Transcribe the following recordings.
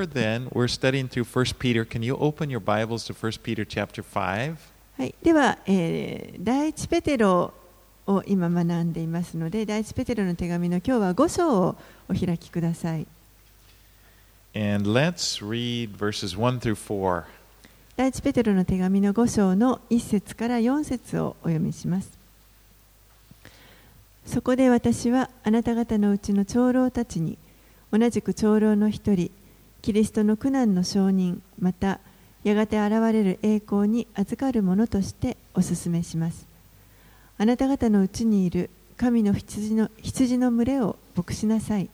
we're then we're studying through 1 Peter. Can you open your Bibles to 1 Peter chapter 5? はい、では、えー第一ペテロを今学んでいますので、第一ペテロの手紙の今日は5章をお開きください。And let's read verses 1 through 4. 第一ペテロの手紙の5章の1節から4節をお読みします。そこで私はあなた方のうちの長老たちに同じく長老の一人キリストの苦難の証人またやがて現れる栄光に預かる者としてお勧めします。あなた方のうちにいる神の羊の羊の群れを牧しなさい。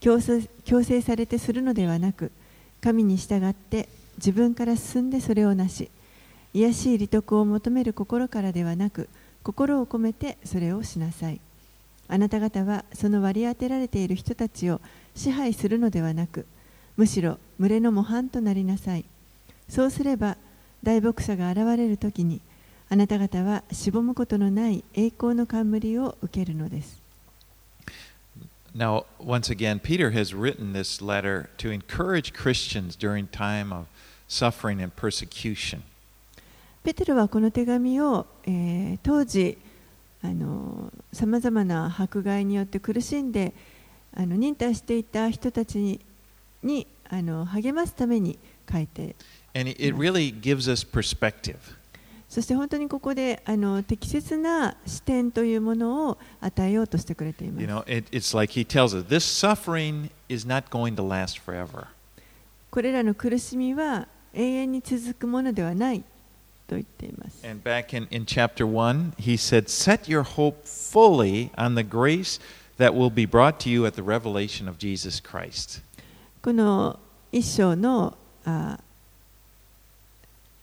強制強制されてするのではなく神に従って自分から進んでそれをなし癒しい利得を求める心からではなく心を込めてそれをしなさい。あなた方はその割り当てられている人たちを支配するのではなくむしろ群れの模範となりなさいそうすれば大牧者が現れる時にあなた方はしぼむことのない栄光の冠を受けるのです Now, once again, Peter has written this letter to encourage Christians during time of suffering and persecution. ペテロはこの手紙を、えー当時さまざまな迫害によって苦しんであの忍耐していた人たちににあの励ますために書いて And it really gives us perspective. そして本当にここであの適切な視点というものを与えようとしてくれていま You す。know, it, it's like he tells us this suffering is not going to last forever. これらの苦しみは永遠に続くものではないと言っています。And back in, in chapter 1, he said, Set your hope fully on the grace that will be brought to you at the revelation of Jesus Christ. この一章のあ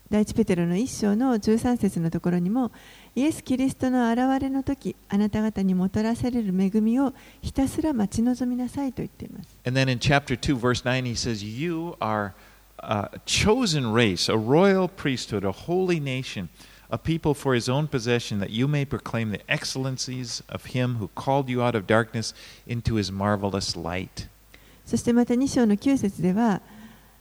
第一ペテロの一章の13節のところにもイエス・キリストの現れの時あなた方にもたらされる恵みをひたすら待ち望みなさいと言っています。And then in chapter 2, verse 9, he says, You are a chosen race, a royal priesthood, a holy nation, a people for his own possession, that you may proclaim the excellencies of him who called you out of darkness into his marvelous light. そしてまた2章の9節では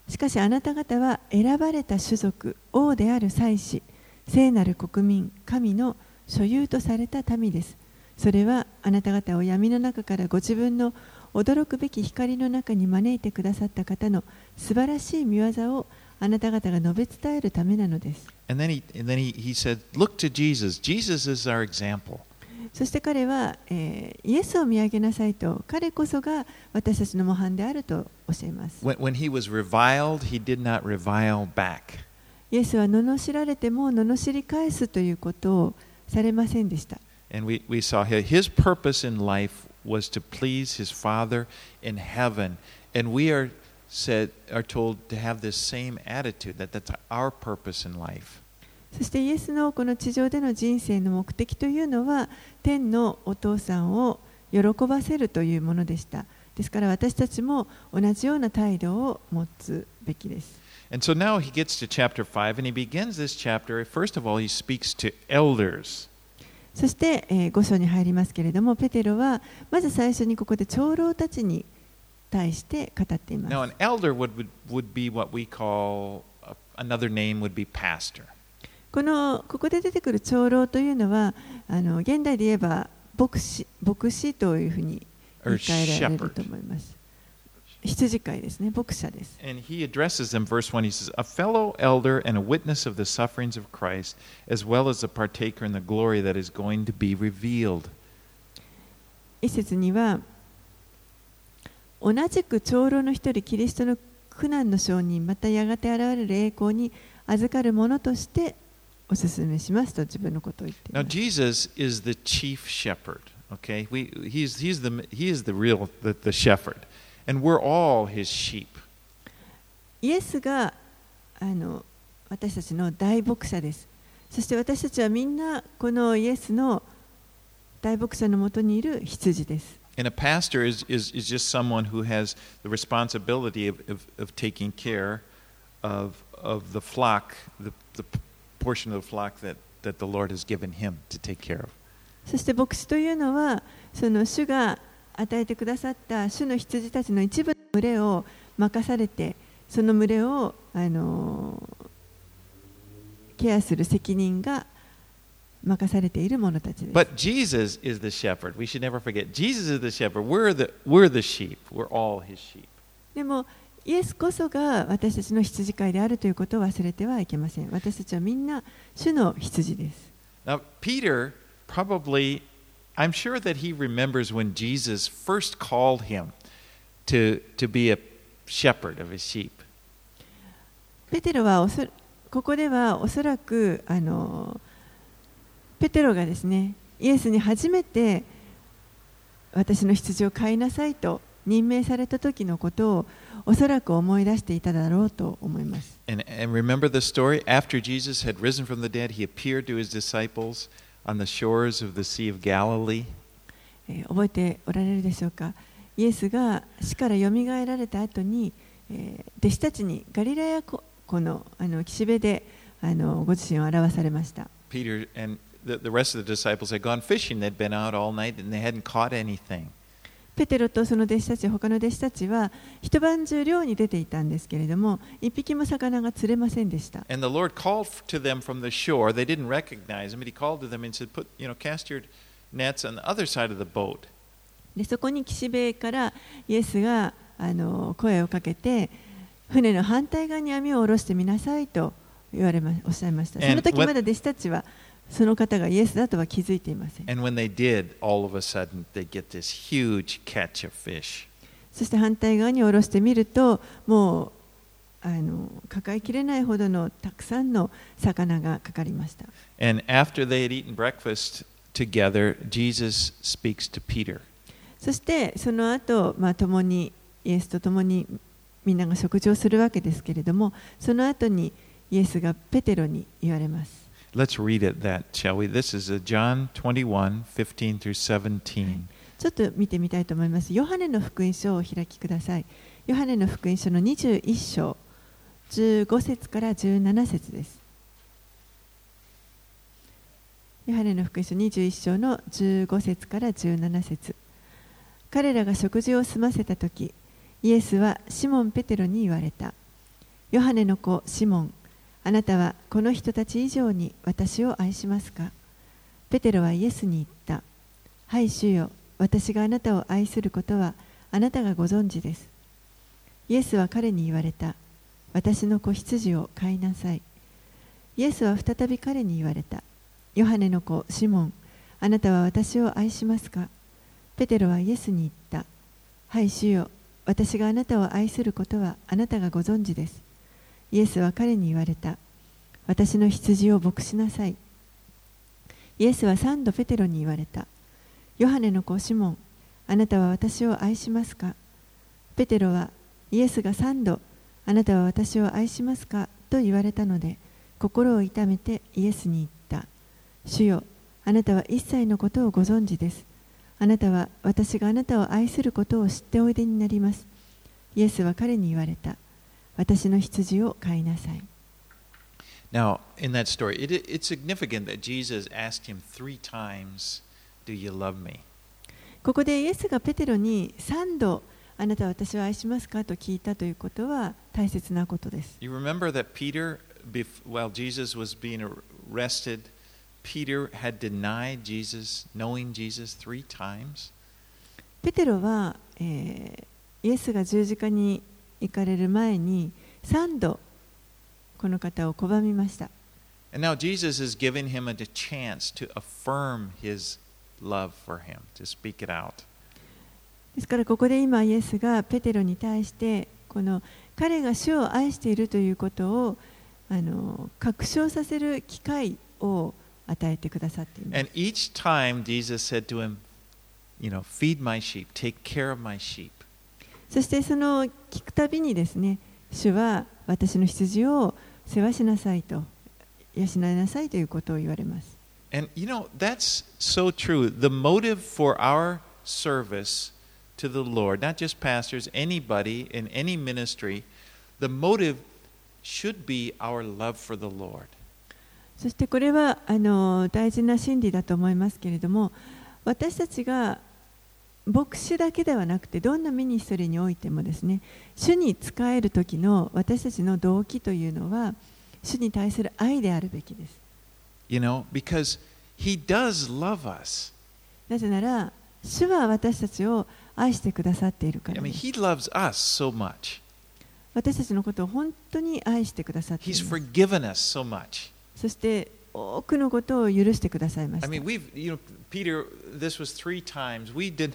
しかしあなた方は選ばれた種族王である祭司聖なる国民神の所有とされた民ですそれはあなた方を闇の中からご自分の驚くべき光の中に招いてくださった方の素晴らしい見業をあなた方が述べ伝えるためなのです And then he, and then he, he said, Look to Jesus. Jesus is our example. そして彼は、えーイエスを見上げなさいと彼こそが私たちの模範であると教えます When, when he was reviled, he did not revile back. イエスは罵られても罵り返すということをされませんでした。And we, we saw his, his purpose in life was to please his Father in heaven. And we are said are told to have this same attitude that that's our purpose in life. そしてイエスのこの地上での人生の目的というのは天のお父さんを喜ばせるというものでした。ですから私たちも同じような態度を持つべきです。And so now he gets to chapter 5 and he begins this chapter. First of all, he speaks to elders. そして、え5章に入りますけれどもペテロはまず最初にここで長老たちに対して語っていま Now, す an。elder would, would, would be what we call uh, another name would be pastor. このここで出てくる長老というのはあの現代で言えば牧師牧師というふうに言い換えられる.と思います。羊飼いですね、牧者です。And he addresses them, verse 1. He says, A fellow elder and a witness of the sufferings of Christ, as well as a partaker in the glory that is going to be revealed. 一節には同じく長老の一人キリストの苦難の証人またやがて現れる栄光に預かる者としてお勧めしますと自分のことを言ってい Now, ます。 Jesus is the chief shepherd. Okay, we, he's, he's, the, he is the real the, the shepherd, and we're all his sheep. イエスがあの私たちの大牧者です。そして私たちはみんなこのイエスの大牧者のもとにいる羊です。 And a pastor is, is, is just someone who has the responsibility of, of, of taking care of, of the flock, the, the portion of the flock that, that the Lord has given him to take care of. そして牧師というのはその主が与えてくださった主の羊たちの一部の群れを任されてその群れをあのケアする責任が任されている者たちです。But Jesus is the shepherd. We should never forget. Jesus is the shepherd. We're the, we're the sheep. We're all his sheep. でもイエスこそが私たちの羊飼いであるということを忘れてはいけません。私たちはみんな主の羊です。Now, Peter probably, I'm sure that he remembers when Jesus first called him to, to be a shepherd of his sheep. ペテロはおそここではおそらくあのペテロがですねイエスに初めて私の羊を飼いなさいと任命された時のことをおそらく思い出していただろうと思います。And, and remember the story? After Jesus had risen from the dead, he appeared to his disciples on the shores of the Sea of Galilee. えー覚えておられるでしょうかイエスが死からよみがえられた後に、えー弟子たちにガリラヤ湖湖のあの岸辺であのご自身を表されました。Peter and the, the rest of the disciples had gone fishing. They'd been out all night and they hadn't caught anything. ペテロとその弟子たち、他の弟子たちは一晩中漁に出ていたんですけれども、一匹も魚が釣れませんでした。でそこに岸辺からイエスがあの声をかけて船の反対側に網を下ろしてみなさいと言われまおっしゃいました。その時まだ弟子たちはその方がイエスだとは気づいていません。And when they did, all of a sudden, they get this huge catch of fish. そして反対側に下ろしてみると、もうあの抱えきれないほどのたくさんの魚がかかりました。And after they had eaten breakfast together, Jesus speaks to Peter. そしてその後、まあ共にイエスと共にみんなが食事をするわけですけれども、その後にイエスがペテロに言われます。Let's read it, that, shall we? This is uh, John 21 15 through 17. ちょっと見てみたいと思います。ヨハネの福音書をお開きください。ヨハネの福音書の21章、15節から17節です。ヨハネの福音書21章の15節から17節彼らが食事を済ませたとき、イエスはシモン・ペテロに言われた。ヨハネの子シモン、あなたはこの人たち以上に私を愛しますか？ペテロはイエスに言った。はい、主よ。私があなたを愛することはあなたがご存知です。イエスは彼に言われた。私の子羊を飼いなさい。イエスは再び彼に言われた。ヨハネの子シモン、あなたは私を愛しますか？ペテロはイエスに言った。はい、主よ。私があなたを愛することはあなたがご存知です。イエスは彼に言われた。私の羊を牧しなさい。イエスは三度ペテロに言われた。ヨハネの子シモン、あなたは私を愛しますか？ペテロはイエスが三度、あなたは私を愛しますか？と言われたので、心を痛めてイエスに言った。主よ、あなたは一切のことをご存知です。あなたは私があなたを愛することを知っておいでになります。イエスは彼に言われた。私の羊を飼いなさい。Now, in that story, it, it's significant that Jesus asked him three times, Do you love me? ここでイエスがペテロに三度、あなたは私を愛しますかと聞いたということは大切なことです。You remember that Peter, while Jesus was being arrested, Peter had denied Jesus, knowing Jesus, three times. ペテロは、えーイエスが十字架に行かれる前に三度この方を拒みました。And now Jesus is giving him a chance to affirm his love for him, to speak it out. ですからここで今イエスがペテロに対してこの彼が主を愛しているということをあの確証させる機会を与えてくださっています And。each time Jesus said to him, You know, feed my sheep, take care of my sheep. そしてその聞くたびにですね主は私の羊を世話しなさいと養いなさいということを言われます。And you know, that's so true. The motive for our service to the Lord, not just pastors, anybody in any ministry, the motive should be our love for the Lord. そしてこれはあの大事な真理だと思いますけれども私たちが牧師だけではなくてどんなミニストリーにおいてもですね主に仕える時の私たちの動機というのは主に対する愛であるべきです You know, because He does love us. なぜなら主は私たちを愛してくださっているか I ら mean, です He loves us so much. 私たちのことを本当に愛してくださってい He's ます forgiven us so much. そして多くのことを許してくださいまし I た mean, we've, you know, Peter, this was three times. We did,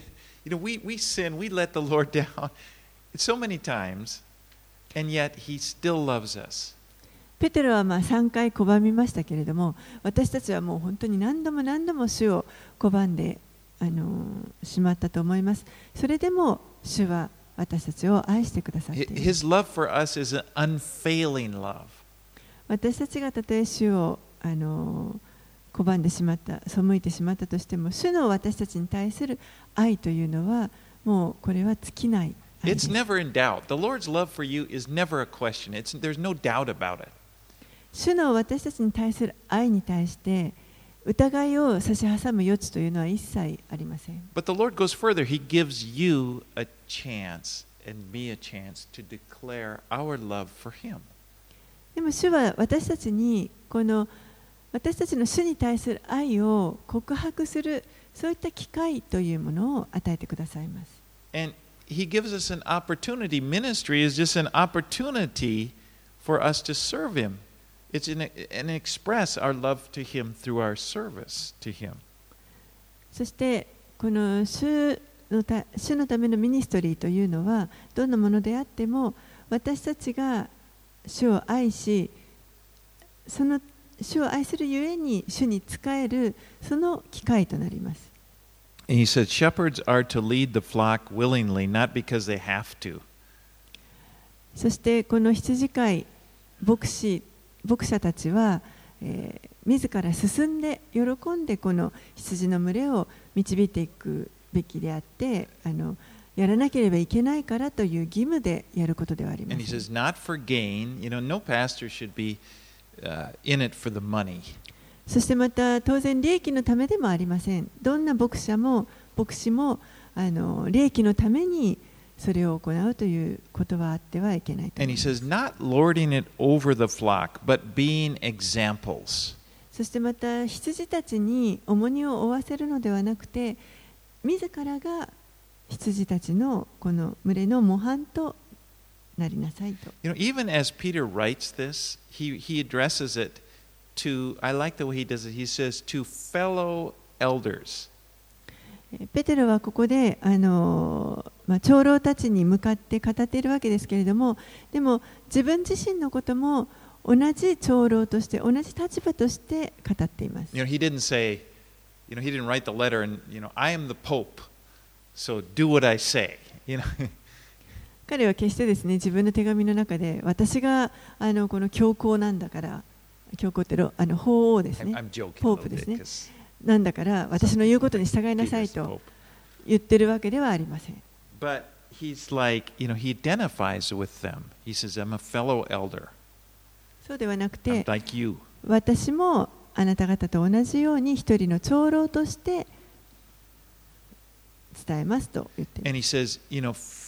ペテロはまあ3回拒みましたけれども、私たちはもう本当に何度も何度も主を拒んで、あの、しまったと思います。それでも主は私たちを愛してくださっている。私たちがたとえ主を、あのー、拒んでしまった背いてしまったとしても主の私たちに対する愛というのはもうこれは尽きない It's す never in doubt. The Lord's love for you is never a question. It's, there's no doubt about it. 主の私たちに対する愛に対して疑いを差し挟む余地というのは一切ありません But the Lord goes further. He gives you a chance and me a chance to declare our love for Him. でも主は私たちにこの私たちの主に対する愛を告白するそういった機会というものを与えてくださいます。And He gives us an opportunity. Ministry is just an opportunity for us to serve Him. It's an, and express our love to Him through our service to Him. そしてこの主のた主のためのミニストリーというのはどんなものであっても私たちが主を愛しその主を愛するゆえに主に仕えるその機会となります。そしてこの羊飼い牧師牧者たちは、えー、自ら進んで喜んでこの羊の群れを導いていくべきであってあのやらなければいけないからという義務でやることではあります。Uh, in it for the money. そしてまた当然利益のためでもありませんどんな牧者も牧師もあの利益のためにそれを行うということはあってはいけないと And 思い says, not lording it over the flock, but being examples. そしてまた羊たちに重荷を負わせるのではなくて自らが羊たちのこの群れの模範となりなさいと You know, even as Peter writes this, he, he addresses it to, I like the way he does it. He says, to fellow elders. えペテロはここであの、まあ、長老たちに向かって語っているわけですけれどもでも自分自身のことも同じ長老として同じ立場として語っています。You know, he didn't say, you know, he didn't write the letter and, you know, I am the Pope, so do what I say. You know, 彼は決してですね自分の手紙の中で私があのこの教皇なんだから教皇ってロあの法王ですね a Pope little ですねなんだから私の言うことに従いなさいと.言ってるわけではありません。But he's like, you know, he identifies with them. He says, I'm a fellow elder. そうではなくて like. 私もあなた方と同じように一人の長老として伝えますと言っています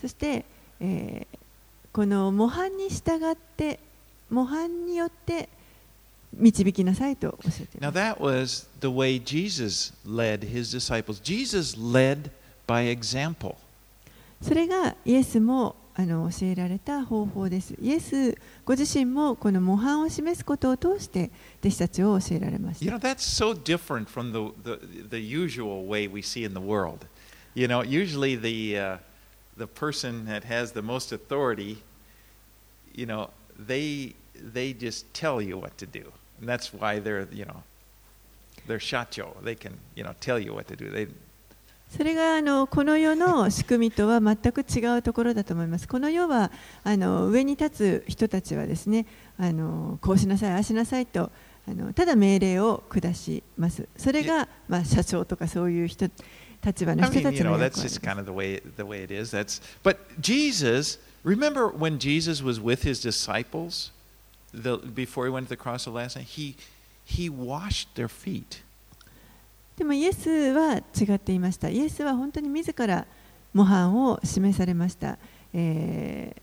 そして、この模範に従って模範によって導きなさいと教えてます。それがイエスもあの教えられた方法ですイエスご自身もこの模範を示すことを通して弟子たちを教えられまし You た know, that's so different from the, the, the usual way we see in the world. You know, usually the, uh, the person that has the most authority, you know, they, they just tell you what to do. And that's why they're, you know, they're shacho. They can, you know, tell you what to do. They, それがあのこの世の仕組みとは全く違うところだと思います。この世はあの上に立つ人たちはですね、あのこうしなさい、ああしなさいとあのただ命令を下します。それがまあ社長とかそういう人立場の人たちの役割です。He washed their feet. でもイエスは違っていました。イエスは本当に自ら模範を示されました。え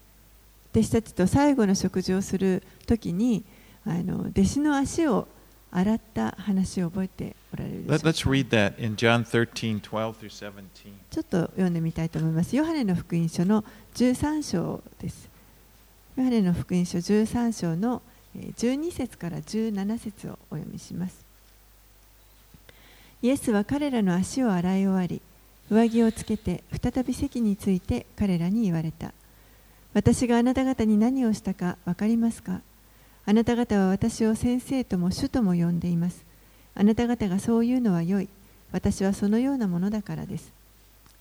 ー、弟子たちと最後の食事をする時にあの弟子の足を洗った話を覚えておられるでしょうか read that in John 13 12 through 17. ちょっと読んでみたいと思います。ヨハネの福音書の13章です。ヨハネの福音書13章のえー12節から17節をお読みします。イエスは彼らの足を洗い終わり、上着をつけて再び席について彼らに言われた。私があなた方に何をしたか分かりますか？あなた方は私を先生とも主とも呼んでいます。あなた方がそういうのは良い。私はそのようなものだからです。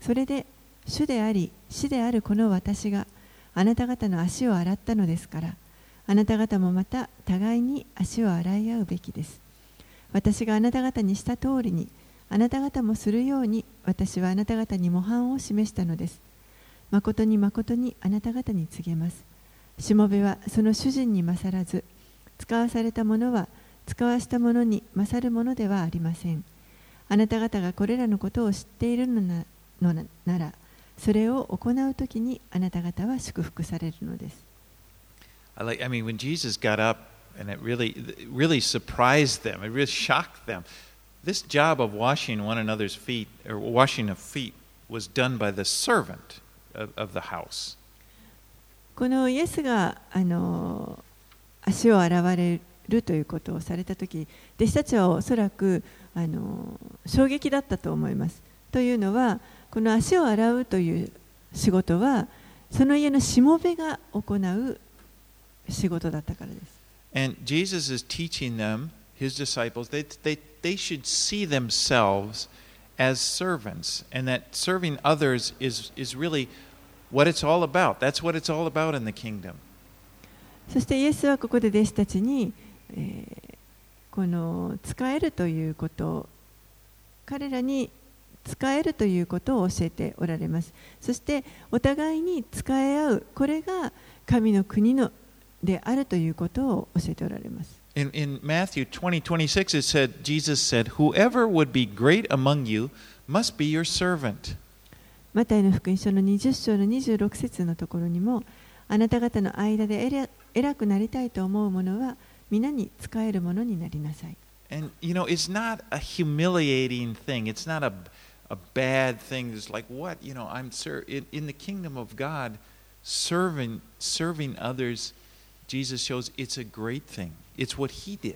それで、主であり、死であるこの私があなた方の足を洗ったのですから、あなた方もまた互いに足を洗い合うべきです。私があなた方にした通りに、あなた方もするように、私はあなた方に模範を示したのです。誠に誠にあなた方に告げます。しもべはその主人に勝らず、使わされたものは使わしたものに勝るものではありません。あなた方がこれらのことを知っているのなのななら、それを行うときにあなた方は祝福されるのです。I like. I mean, when Jesus got up, and it really, it really surprised them. It really shocked them. This job of washing one another's feet, or washing of feet, was done by the servant of, of the house. このイエスがあの足を洗われるということをされたとき、弟子たちはおそらくあの衝撃だったと思います。というのは、この足を洗うという仕事は、その家のしもべが行う仕事だったからです。And Jesus is teaching them, his disciples, they, they, they should see themselves as servants, and that serving others is, is really what it's all about. That's what it's all about in the kingdom. そしてイエスはここで弟子たちに、えーこの使えるということ彼らに使えるということを教えておられますそしてお互いに使い合うこれが神の国のであるということを教えておられます In, in Matthew 20, 26, it said, Jesus said, Whoever would be great among you must be your servant. マタイの福音書の20章の26節のところにもあなた方の間で偉偉くなりたいと思う者は皆に使えるものになりなさい And, you know, it's not a humiliating thing. It's not a, a bad thing. It's like, what? You know, I'm ser- in, in the kingdom of God, serving, serving others, Jesus shows it's a great thing. It's what he did.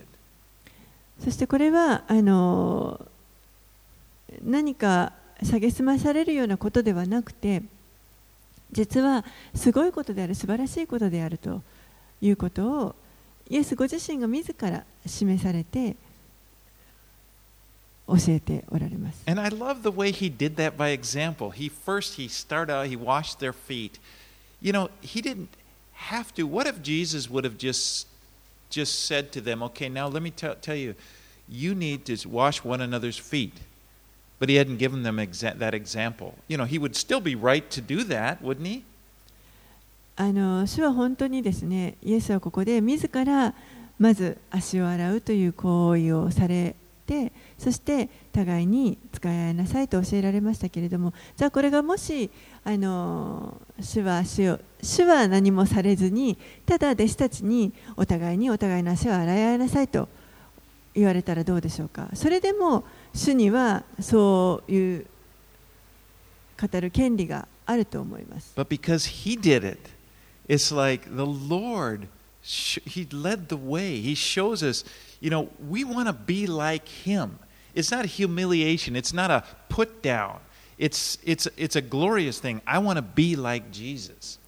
そしてこれはあの何か蔑まされるようなことではなくて実はすごいことである素晴らしいことであるということをイエスご自身が自ら示されて教えておられます。And I love the way he did that by example. He first he started out, he washed their feet. You know, he didn't have to. What if Jesus would have just just said to them, "Okay, now let me tell tell you, you need to wash one another's feet." But he hadn't given them exa- that example. You know, he would still be right to do that, wouldn't he? あの主は本当にですねイエスはここで自らまず足を洗うという行為をされてそして互いに使い合いなさいと教えられましたけれどもじゃあこれがもし あの主は足を主は何もされずにただ弟子たちにお互いにお互いの足を洗い合いなさいと言われたらどうでしょうかそれでも主にはそういう語る権利があると思います。But because he did it, it's like the Lord, sh- he led the way. He shows us, you know, we want to be like him. It's not a humiliation, it's not a put down. It's, it's, it's a glorious thing. I want to be like Jesus.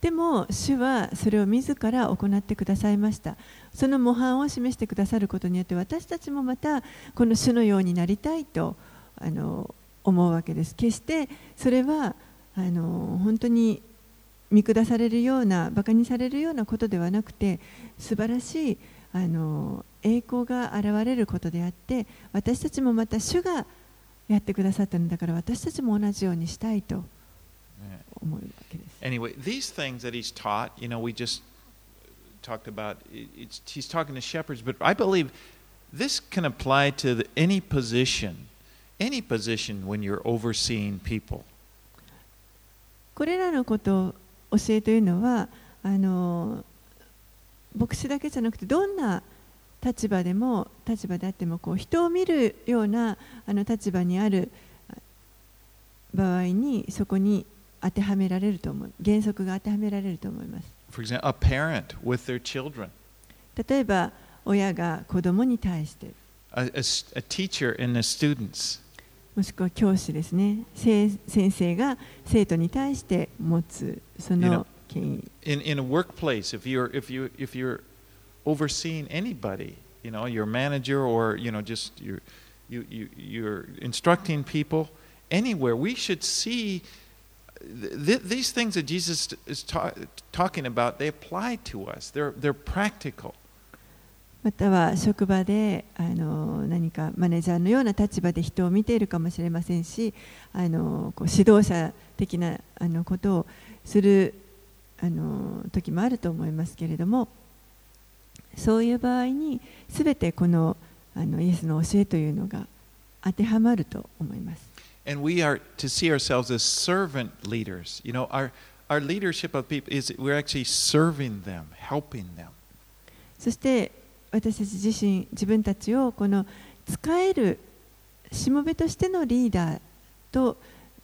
でも主はそれを自ら行ってくださいましたその模範を示してくださることによって私たちもまたこの主のようになりたいとあの思うわけです決してそれはあの本当に見下されるようなバカにされるようなことではなくて素晴らしいあの栄光が現れることであって私たちもまた主がやってくださったのだから私たちも同じようにしたいと思うわけです。Anyway, these things that he's taught, you know, we just talked about, it- it's, he's talking to shepherds, but I believe this can apply to the, any position. any position when you're overseeing people. これらのことを教えというのはあの牧師だけじゃなくてどんな立場でも立場であってもこう人を見るようなあの立場にある場合にそこに当てはめられると思う原則が当てはめられると思います For example, a parent with their children, 例えば親が子供に対して a, a a teacher and the students. もしくは教師ですねせ先生が生徒に対して持つそ You know- の権威 In, in a workplace, if you're, if, you, if you're overseeing anybody, you know, your manager or, you know, just your, you, you, you're instructing people anywhere, we should see th- th- these things that Jesus is ta- talking about, they apply to us. They're, they're practical. または職場であの何かマネージャーのような立場で人を見ているかもしれませんしあのこう指導者的なあのことをするあの時もあると思いますけれどもそういう場合に全てこのあのイエスの教えというのが当てはまると思います。And we are to see ourselves as servant leaders. You know, our, our leadership of people is we're actually serving them, helping them. そして私たち自身自分たちをこの使えるしもべとしてのリーダーと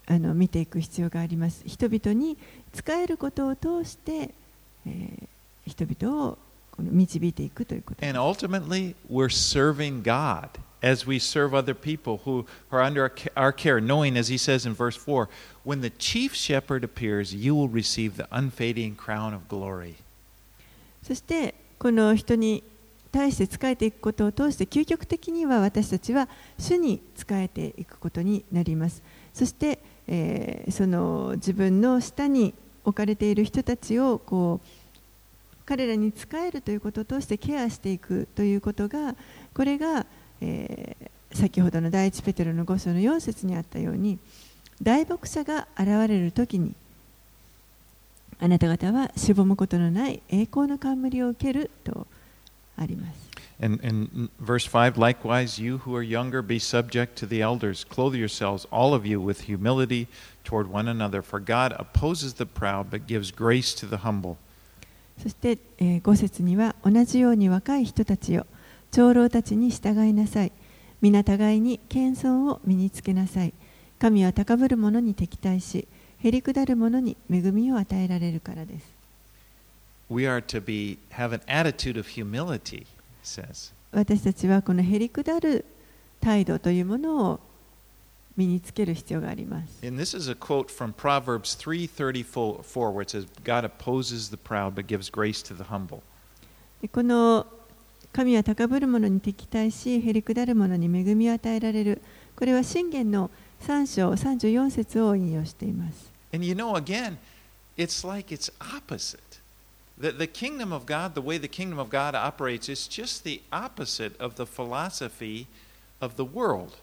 あの見ていく必要があります人々に使えることを通して、えー人々を導いていくということです And ultimately, we're serving God as we serve other people who are under our ca- our care, knowing, as he says in verse 4, when the chief shepherd appears, you will receive the unfading crown of glory. そしてこの人に対して仕えていくことを通して究極的には私たちは主に仕えていくことになりますそして、えーその自分の下に置かれている人たちをこう彼らに仕えるということを通してケアしていくということがこれが、えー先ほどの第一ペテロの5章の4節にあったように大牧者が現れる時にあなた方はしぼむことのない栄光の冠を受けるとあります。And in verse 5, likewise, you who are younger, be subject to the elders. Clothe yourselves, all of you, with humility toward one another. For God opposes the proud, but gives grace to the humble. そして、えー、5節には同じように若い人たちよ長老たちに従いなさい。皆互いに謙遜を身につけなさい。神は高ぶる者に敵対しへりくだる者に恵みを与えられるからです。We are to be have an attitude of humility, it says. 私たちはこのへりくだる態度というものを身につける必要があります And this is a quote from Proverbs 3:34 where it says God opposes the proud but gives grace to the humble. でこの神は高ぶる者に敵対し、へりくだる者に恵みを与えられる。これは信玄の3章34節を引用しています。And you know again, it's like it's opposite. The, the kingdom of God, the way the kingdom of God operates, is just the opposite of the philosophy of the world.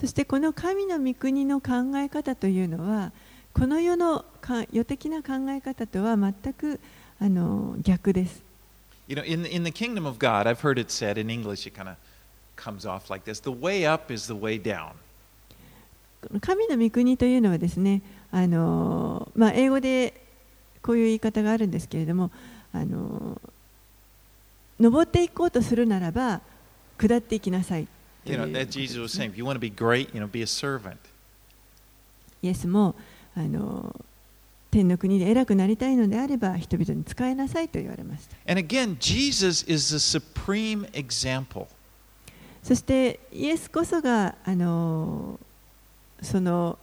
そしてこの神の御国の考え方というのは、この世のか世的な考え方とは全くあの逆です。You know, in, in the kingdom of God, I've heard it said in English, it kind of comes off like this the way up is the way down. この神の御国というのはですね、あのまあ、英語でこういう言い方があるんですけれども、あの登っていこうとするならば下っていきなさい You う know, ことで that す Jesus ね was saying, if you want to be great, you know, be a servant. イエスもあの天の国で偉くなりたいのであれば人々に仕えなさいと言われました And again, Jesus is the supreme example. そしてイエスこそがあのその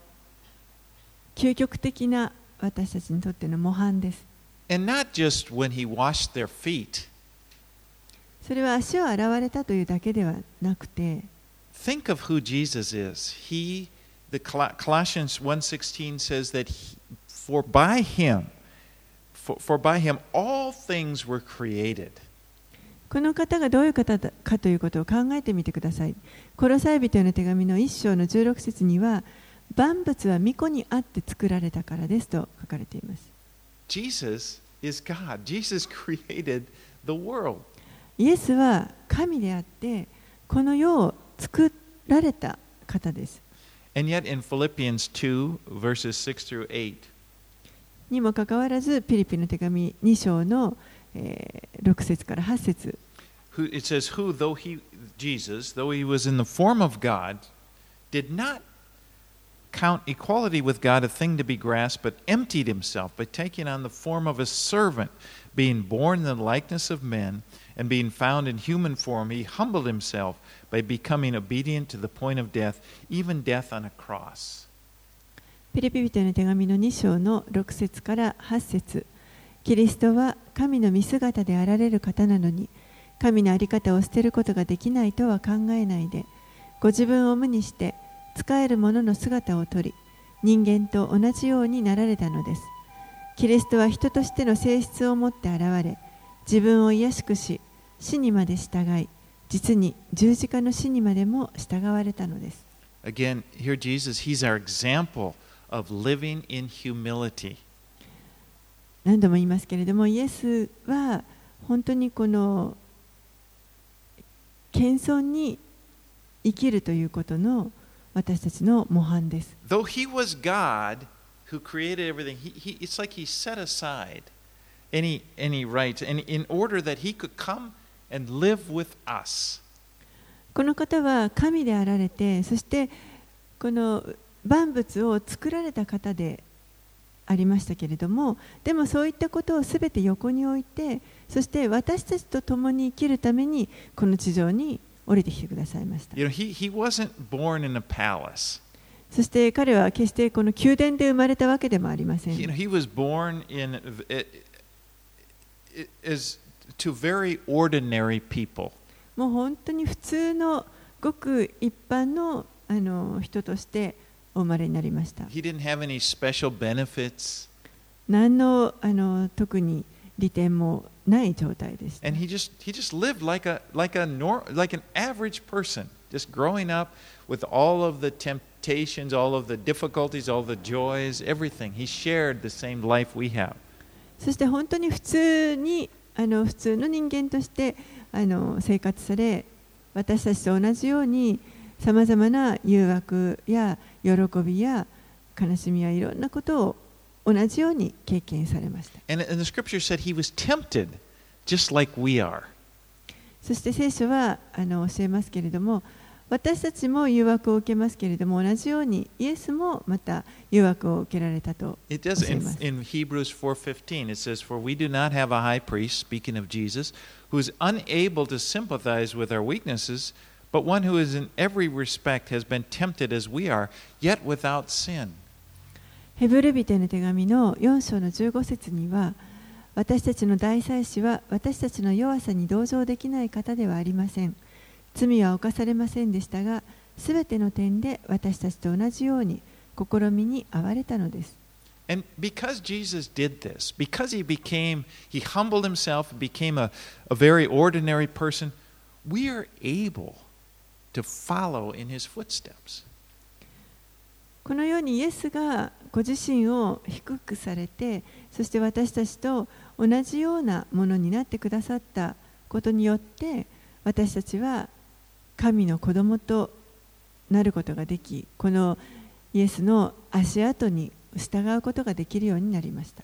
究極的な私たちにとっての模範です And not just when he washed their feet. それは足を洗われたというだけではなくて Think of who Jesus is. He, the Col- Colossians 1.16 says that he, for by him, for, for by him all things were created. この方がどういう方だかということを考えてみてください。コロサイ人への手紙の1章の16節には、万物は御子にあって作られたからですと書かれています。Jesus is God. Jesus created the world. イエスは神であって、この世を作られた方です。And yet in Philippians 2, verses 6 through 8, にもかかわらず、ピリピの手紙2章の、えー6節から8節 it says, Who, though he, Jesus, though he was in the form of God, did not count equality with God a thing to be grasped, but emptied himself by taking on the form of a servant, being born in the likeness of men, and being found in human form, he humbled himself by becoming obedient to the point of death, even death on a cross. ピリピ人への手紙の2章の6節から8節キリストは神の見姿であられる方なのに神の在り方を捨てることができないとは考えないでご自分を無にして使える者の姿をとり人間と同じようになられたのですキリストは人としての性質を持って現れ自分を卑しくし死にまで従い実に十字架の死にまでも従われたのです Again, here Jesus, he's our example of living in humility. 何度も言いますけれどもイエスは本当にこの謙遜に生きるということの私たちの模範です。Though he was God who created everything, he, he, it's like he set aside any, any rights and in order that he could come and live with us. この方は神であられてそしてこの万物を作られた方でありましたけれどもでもそういったことをすべて横に置いてそして私たちと共に生きるためにこの地上に降りてきてくださいました。You know, he, he wasn't born in a palace. そして彼は決してこの宮殿で生まれたわけでもありません。You know, he was born in is to very ordinary people. もう本当に普通のごく一般のあの人としてお生まれになりました。 He didn't have any special benefits, 何のあの特に利点もない状態でした。 and he just he just lived like a like a nor, like an average person, just growing up with all of the temptations, all of the difficulties, all the joys, everything. He shared the same life we have. そして本当に普通に あの普通の人間としてあの生活され私たちと同じようにさまざまな誘惑や喜びや悲しみやいろんなことを同じように経験されました。And, and the scripture said he was tempted just like we are. そして聖書はあの教えますけれども私たちも誘惑を受けますけれども同じようにイエスもまた誘惑を受けられたと It does in, in Hebrews 4:15 it says for we do not have a high priest speaking of Jesus who is unable to sympathize with our weaknesses but one who is in every respect has been tempted as we are yet without sin. ヘブルビテの手紙の4章の15節には私たちの大祭司は私たちの弱さに同情できない方ではありません罪は犯されませんでしたがすべての点で私たちと同じように試みに遭われたのです And because Jesus did this, because he became, he humbled himself, became a, a very ordinary person, we are able to follow in his footsteps. このようにイエスがご自身を低くされてそして私たちと同じようなものになってくださったことによって私たちは神の子供となることができこのイエスの足跡に従うことができるようになりました。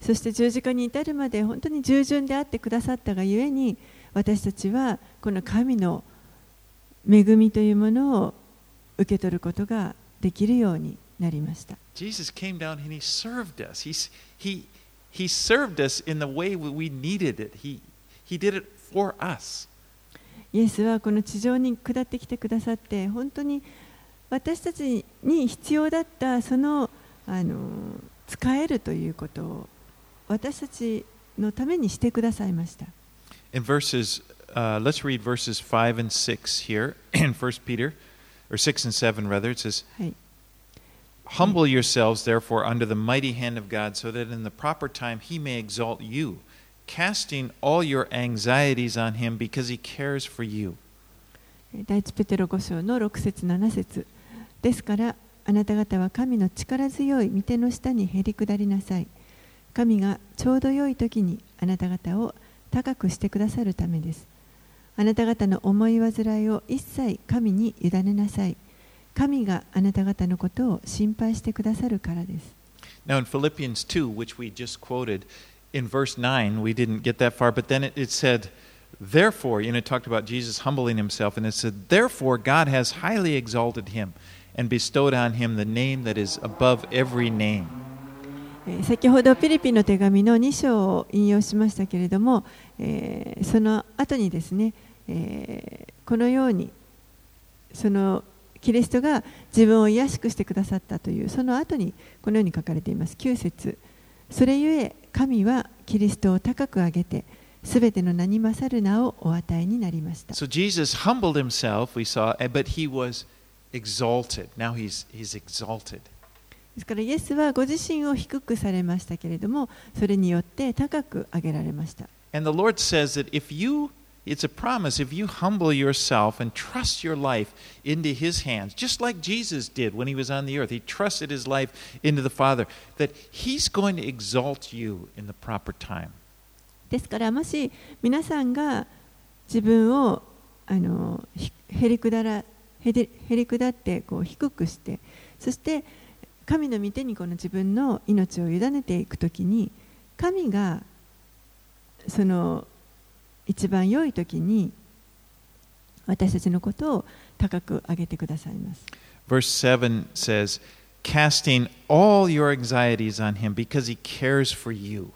そして十字架に至るまで本当に従順であってくださったがゆえに私たちはこの神の恵みというものを受け取ることができるように。なりました。Jesus came down and he served us. He's, he, he served us in the way we needed it. He, he did it for us. イエスはこの地上に下ってきてくださって本当に私たちに必要だったそのあの使えるということを私たちのためにしてくださいました。In verses, uh, let's read verses 5 and 6 here in 1 Peter, or 6 and 7 rather. It says, はい、Humble yourselves, therefore, under the mighty hand of God, so that in the proper time he may exalt you, casting all your anxieties on him because he cares for you. 第一ペテロ5章の6節7節ですからあなた方は神の力強い御手の下にへり下りなさい神がちょうど良い時にあなた方を高くしてくださるためです。あなた方の思い煩いを一切神に委ねなさい。神があなた方のことを心配してくださるからです。Now, in Philippians 2, which we just quoted, in verse 9, we didn't get that far, but then it, it said, Therefore, you know, it talked about Jesus humbling himself, and it said, Therefore, God has highly exalted him and bestowed on him the name that is above every name. えー先ほどピリピの手紙の2章を引用しましたけれども、えーその後にですね、えーこのようにそのキリストが自分を癒しくしてくださったというその後にこのように書かれています9節それゆえ神はキリストを高く上げてすべての名に勝る名をお与えになりました So Jesus humbled himself, we saw, eh, but he was exalted. Now he's, he's exalted. ですからイエスはご自身を低くされましたけれどもそれによって高く上げられました And the Lord says that if you, it's a promise, if you humble yourself and trust your life into His hands, just like Jesus did when He was on the earth, He trusted His life into the Father, that He's going to exalt you in the proper time. ですからもし皆さんが自分をあのひへりくだらへりへりくだってこう低くしてそして神の御手にこの自分の命を委ねていくときに神がその 一番良い時に私たちのことを高く上げてくださいます。Verse 7 says, Casting all your anxieties on Him because He cares for you.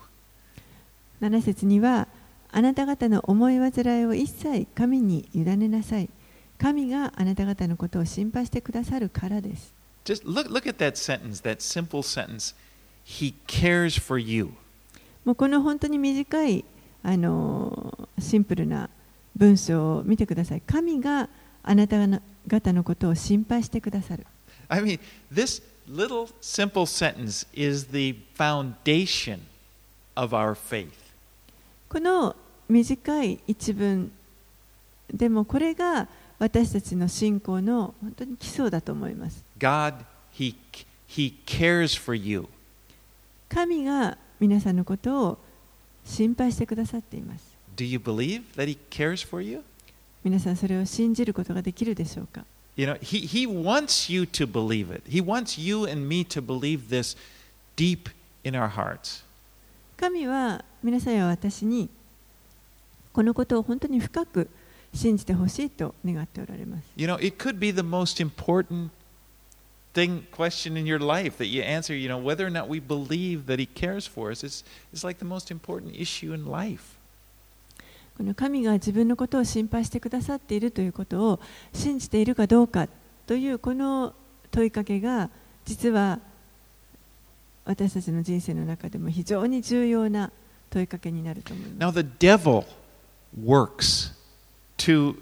7節にはあなた方の思い煩いを一切神に委ねなさい神があなた方のことを心配してくださるからです Just look, look at that sentence, that simple sentence. He cares for you. もうこの本当に短いあのシンプルな文章を見てください神があなた方のことを心配してくださる I mean, this little simple sentence is the foundation of our faith. この短い一文でもこれが私たちの信仰の本当に基礎だと思います God, He, he cares for you. 神が皆さんのことを心配してくださっています Do you believe that He cares for you? 皆さんそれを信じることができるでしょうか You know, He, he wants you to believe it. He wants you and me to believe this deep in our hearts. 神は皆さんや私にこのことを本当に深く信じてほしいと願っておられます You know, it could be the most important thing, question in your life that you answer, you know, whether or not we believe that He cares for us. is, is like the most important issue in life. この神が自分のことを心配してくださっているということを信じているかどうかというこの問いかけが実は私たちの人生の中でも非常に重要な問いかけになると思います。Now, the devil works to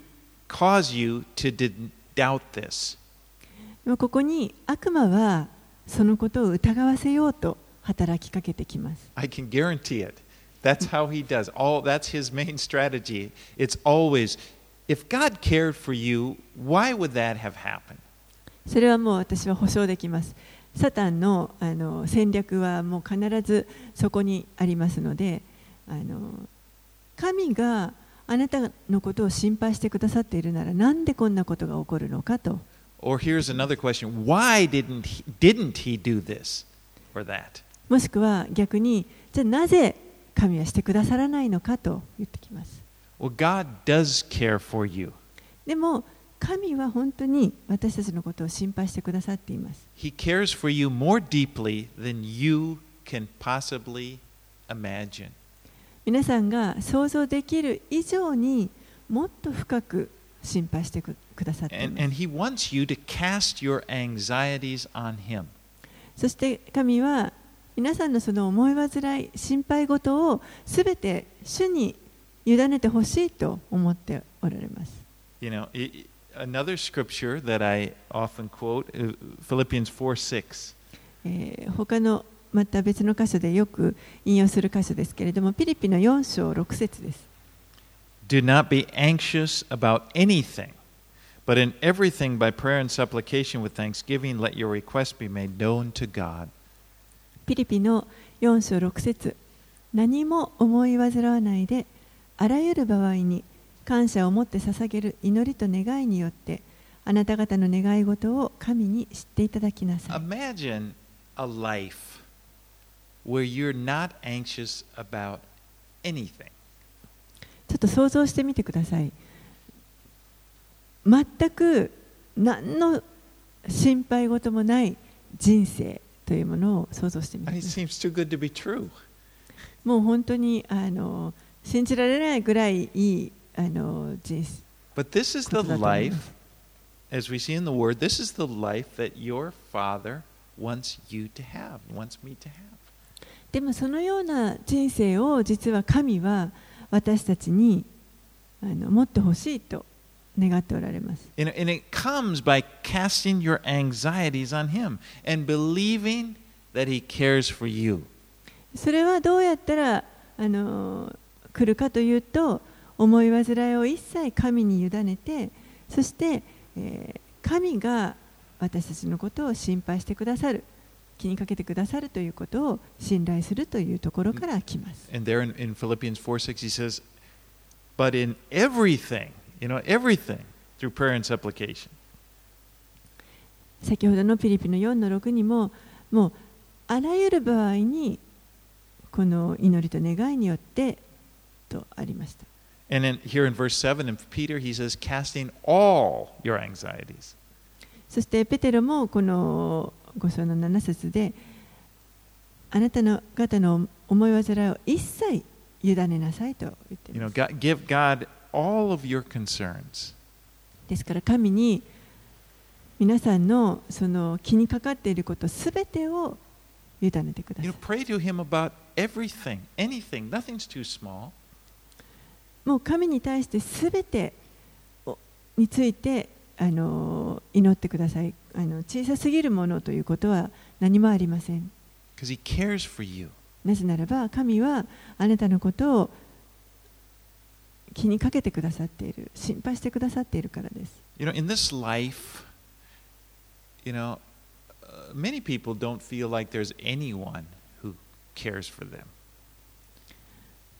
cause you to doubt this. でもここに悪魔はそのことを疑わせようと働きかけてきます。I can guarantee it. That's how he does. All that's his main strategy. It's always if God cared for you, why would that have happened? それはもう私は保証できます。サタンのあの戦略はもう必ずそこにありますので、あの神があなたのことを心配してくださっているなら、なんでこんなことが起こるのかと。Or here's another question. Why didn't he, didn't he do this or that? もしくは逆に、じゃあなぜ神はしてくださらないのかと言ってきます。Well, God does care for you. でも、神は本当に私たちのことを心配してくださっています。He cares for you more deeply than you can possibly imagine. 皆さんが想像できる以上にもっと深く心配してくくださってい And, ます。and him. そして神は皆さんのその思い煩い、心配事をすべて主に委ねてほしいと思っておられます。You know, another scripture that I often quote, uh, Philippians 4 6. えー他のまた別の箇所でよく引用する箇所ですけれども、ピリピの4章6節です。Do not be anxious about anything, but in everything by prayer and supplication with thanksgiving, let your requests be made known to God. ピリピの4章6節何も思い煩わないであらゆる場合に感謝を持って捧げる祈りと願いによってあなた方の願い事を神に知っていただきなさい。Imagine a life where you're not anxious about anything. ちょっと想像してみてください。全く何の心配事もない人生というものを想像してみて.もう本当にあの信じられないぐらいいいあの人生。But this is the life, as we see in the Word, this is the life that your Father wants you to have, wants me to have. でもそのような人生を実は神は私たちにあの持ってほしいと願っておられます。それはどうやったらあの来るかというと、思い煩いを一切神に委ねて、そして、え、神が私たちのことを心配してくださる。気にかけてくださるということを信頼するというところから来ます。You know, everything, through prayer and supplication. 先ほどのピリピの4の6にももうあらゆる場合にこの祈りと願いによってとありました。And then here in verse 7 in Peter, he says, casting all your anxieties. そしてペテロもこの5章の7節であなたの方の思い煩いを一切委ねなさいと言ってい You ま know, す。God, give God all of your concerns. ですから神に皆さんのその気にかかっていることすべてを委ねてくださ You い know,。pray to Him about everything, anything. Nothing's too small. もう神に対してすべてをについてあの祈ってくださいあの。小さすぎるものということは何もありません。なぜならば神はあなたのことを気にかけてくださっている、心配してくださっているからです。You know, in this life, you know, uh, many people don't feel like there's anyone who cares for them.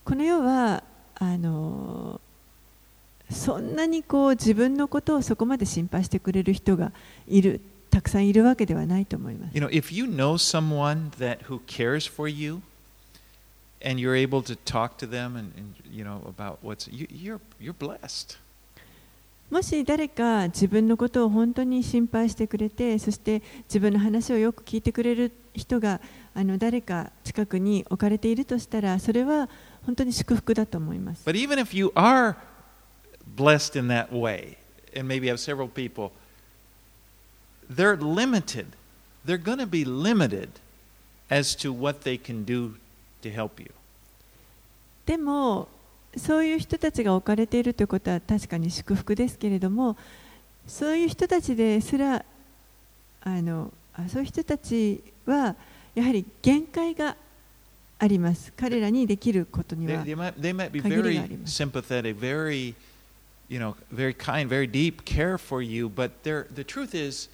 この世はあのそんなにこう自分のことをそこまで心配してくれる人がいる、たくさんいるわけではないと思います。You know, if you know someone that who cares for you, and you're able to talk to them and, and you know about what's you, you're you're blessed. もし誰か自分のことを本当に心配してくれてそして自分の話をよく聞いてくれる人があの誰か近くに置かれているとしたらそれは本当に祝福だと思います。 But even if you are blessed in that way, and maybe have several people, they're limited. They're going to be limited as to what they can do to help you. でもそういう人たちが置かれているということは確かに祝福ですけれどもそういう人たちですらあのあそういう人たちはやはり限界があります彼らにできることには限りがあります。you know, very kind, very deep care for you, but the truth is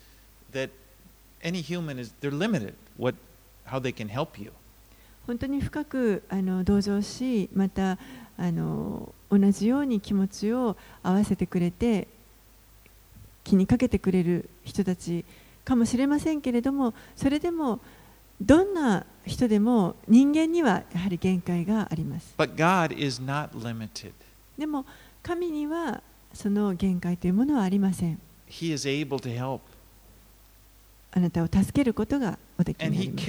that any human is they're limited what how they can help you. 本当に深くあの同情しまたあの同じように気持ちを合わせてくれて気にかけてくれる人たちかもしれませんけれどもそれでもどんな人でも人間にはやはり限界があります But God is not limited. でも神にはその限界というものはありません He is able to help. あなたを助けることがおできになります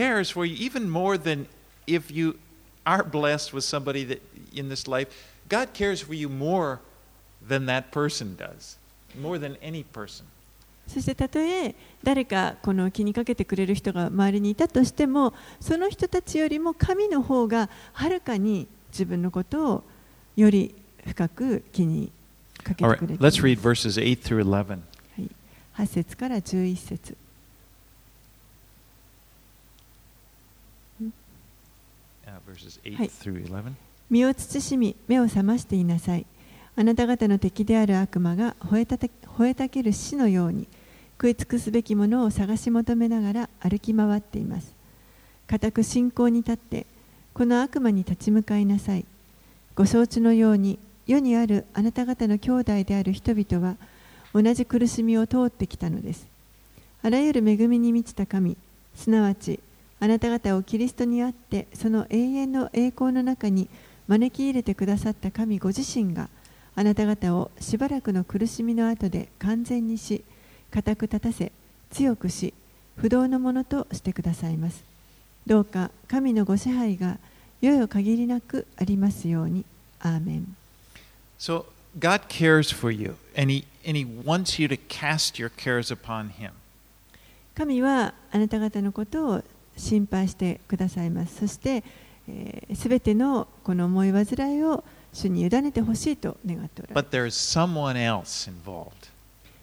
if you are blessed with somebody that in this life. God cares for you more than that person does, more than any person. そしてたとえ誰かこの気にかけてくれる人が周りにいたとしてもその人たちよりも神の方がはるかに自分のことをより深く気にかけてくれています let's read verses 8 through 11. はい、8節から11節 Uh, verses 8 Hi. through 11. 身を慎み目を覚ましていなさいあなた方の敵である悪魔が吠えたた吠えたける死のように食い尽くすべきものを探し求めながら歩き回っています固く信仰に立ってこの悪魔に立ち向かいなさいご承知のように世にあるあなた方の兄弟である人々は同じ苦しみを通ってきたのですあらゆる恵みに満ちた神すなわちあなた方をキリストにあってその永遠の栄光の中に招き入れてくださった神ご自身があなた方をしばらくの苦しみの後で完全にし固く立たせ強くし不動のものとしてくださいます。どうか神のご支配が世よ限りなくありますように。アーメン。So God cares for you, and He and He wants you to cast your cares upon Him. 神はあなた方のことを心配してくださいますそしてすべ、えー、全てのこの思い煩いを主に委ねてほしいと願っておられ But there's someone else involved.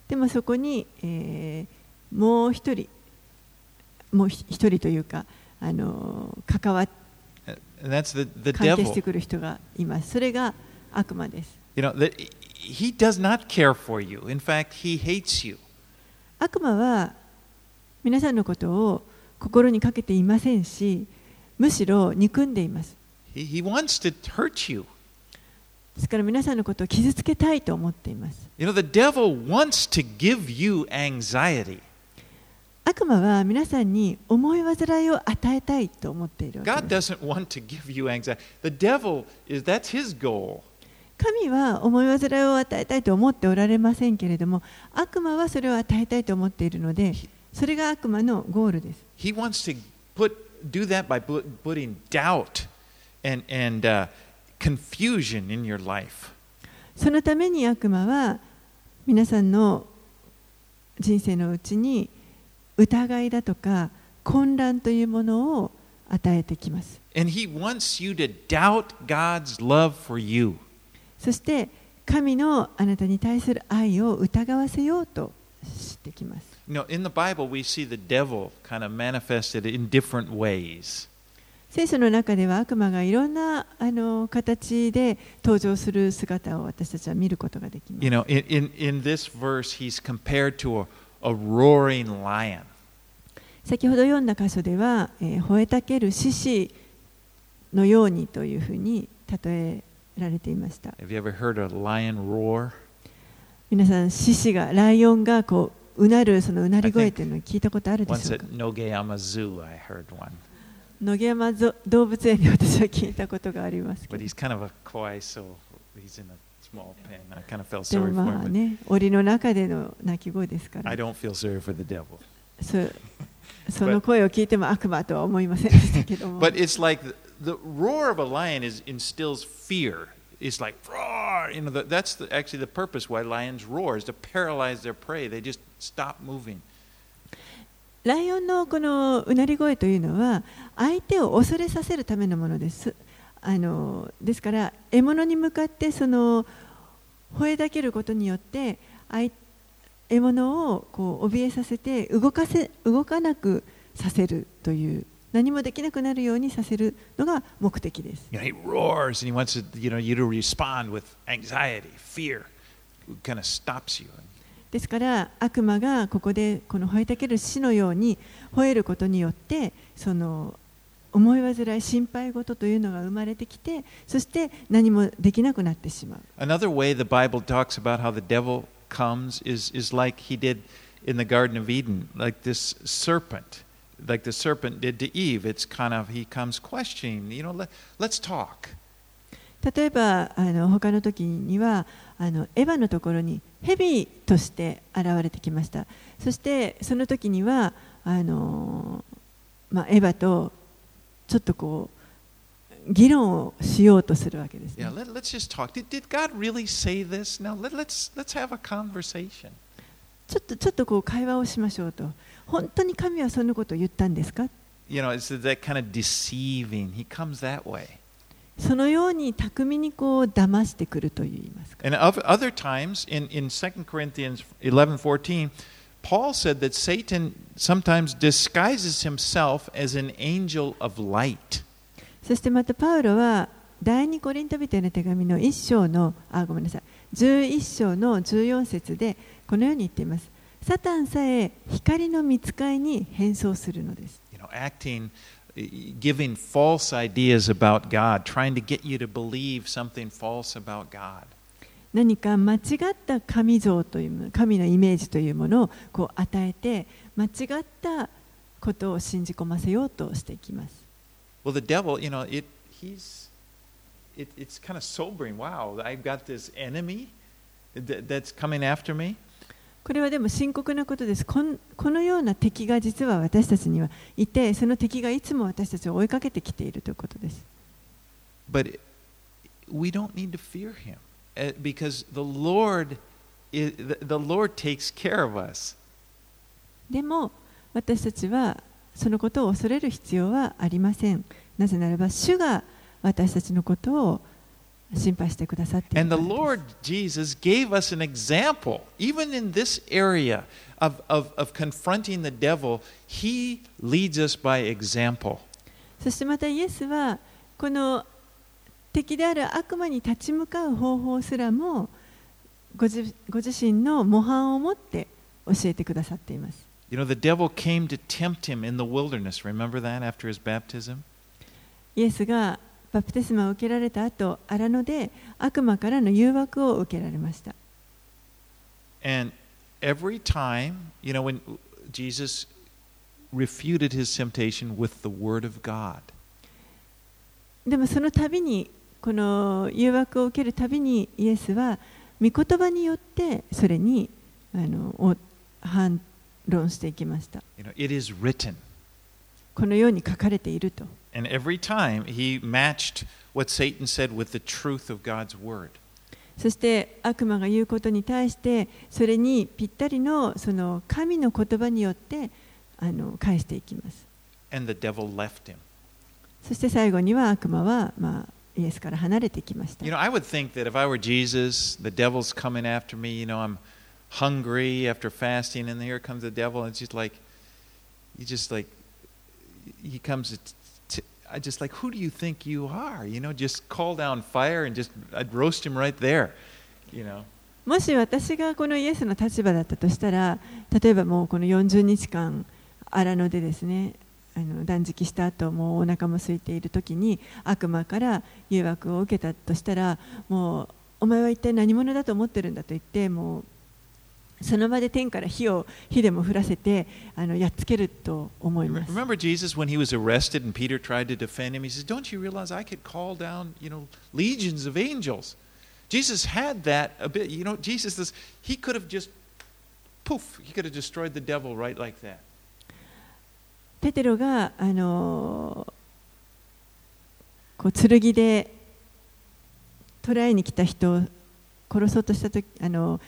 でもそこに、えー、もう一人もう一人というかあの関わ the, the 関係して.くる人がいますそれが悪魔です You know, that he does not care for you. In fact, he hates you. 悪魔は皆さんのことを心にかけていませんしむしろ憎んでいます He, he wants to hurt you. ですから皆さんのことを傷つけたいと思っています You know, the devil wants to give you anxiety. 悪魔は皆さんに思い煩いを与えたいと思っているわけです doesn't want to give you anxiety. The devil is that's his goal. 神は思い煩いを与えたいと思っておられませんけれども悪魔はそれを与えたいと思っているのでそれが悪魔のゴールですそのために悪魔は皆さんの人生のうちに疑いだとか混乱というものを与えてきます。そして神のあなたに対する愛を疑わせようとしてきます。You know, in the Bible, we see the devil kind of manifested in different ways. 聖書の中では悪魔がいろんなあの形で登場する姿を私たちは見ることができます You know, in, in, in this verse, he's compared to a, a roaring lion. 先ほど読んだ箇所では、えー吠えたける獅子のようにというふうに例えられていました Have you ever heard a lion roar? 皆さん獅子がライオンがこうなるそのうなり声っていうのを聞いたことあるでしょうか？野毛山動物園に私は聞いたことがありますけど。でもまあね、檻の中での鳴き声ですから。そ, その声を聞いても悪魔とは思いませんでしたけども。It's like roar. You know, the, that's the, actually the purpose why lions roar is to paralyze their prey. They just stop moving. ライオンのこのうなり声というのは相手を恐れさせるためのものです。あのですから獲物に向かってその吠えだけることによって獲物をこう怯えさせて動かせ動かなくさせるという何もできなくなるようにさせるのが目的です。You know, he roars and he wants to, you know, you to respond with anxiety, fear. It kind of stops you. ですから悪魔がここでこの吠えたける死のように吠えることによってその思い煩い心配事というのが生まれてきてそして何もできなくなってしまう Another way the Bible talks about how the devil comes is, is like he did in the Garden of Eden, like this serpent, 例えばあの他の時にはあのエヴァのところに蛇として現れてきました。そしてその時にはあの、まあ、エヴァとちょっとこう議論をしようとするわけです、ね。ちょっと,ちょっとこう会話をしましょうと。本当に神はそんなことを言ったんですか You know, it's that kind of deceiving. He comes that way. そのように巧みにこう騙してくるといいますか And other times in, in 2 Corinthians 11 14, Paul said that Satan sometimes disguises himself as an angel of light. そしてまたパウロは第二コリント人への手紙の1章のあごめんなさい11章の14節でこのように言っていますサタンさえ光の見つかいに変装するのです You know, acting giving false ideas about God, trying to get you to believe something false about God. 何か間違った神像という神のイメージというものをこう与えて間違ったことを信じ込ませようとしていきます。Well, the devil, you know, it, he's, it, it's kind of sobering. Wow, I've got this enemy that, that's coming after me. これはでも深刻なことですこん。このような敵が実は私たちにはいて、その敵がいつも私たちを追いかけてきているということです。But we don't need to fear him uh, because the Lord, the Lord takes care of us. でも私たちはそのことを恐れる必要はありません。なぜならば主が私たちのことを心配してくださっている And か the ら Lord。Jesus gave us an example, even in this area of, of, of confronting the devil, He leads us by example. そしてまたイエスはこの敵である悪魔に立ち向かう方法すらもご自ご自身の模範を持って教えてくださっています。You know, the devil came to tempt him in the wilderness. Remember that after his baptism? イエスがバプテスマを受けられた後、荒野で悪魔からの誘惑を受けられました。And every time, you know, when Jesus refuted his temptation with the Word of God. でもその度にこの誘惑を受けるたびにイエスは御言葉によってそれにあの反論していきました。You know, it is written. このように書かれていると。And every time he matched what Satan said with the truth of God's Word. そして悪魔が言うことに対してそれにぴったりのその神の言葉によってあの返していきます。 And the devil left him. そして最後には悪魔は、まあ、イエスから離れてきました You。know, I would think that if I were Jesus, the devil's coming after me, you know, I'm hungry after fasting, and here comes the devil, and it's just like, you just like, he comes, to, to, I just like, who do you think you are? You know, just call down fire and just, I'd roast him right there, you know. もし私がこのイエスの立場だったとしたら例えばもうこの40日間荒野でですねあの断食した後もうお腹も空いている時に悪魔から誘惑を受けたとしたらもうお前は一体何者だと思ってるんだと言ってもうその場で天から火を火でも降らせてあのやっつけると思います Remember Jesus when he was arrested and Peter tried to defend him? He says, Don't you realize I could call down, you know, legions of angels? Jesus had that a bit, you know, Jesus, this, he could have just, poof, he could have destroyed the devil right like that. ペテロがあのこう剣で捕らえに来た人を殺そうとした時あの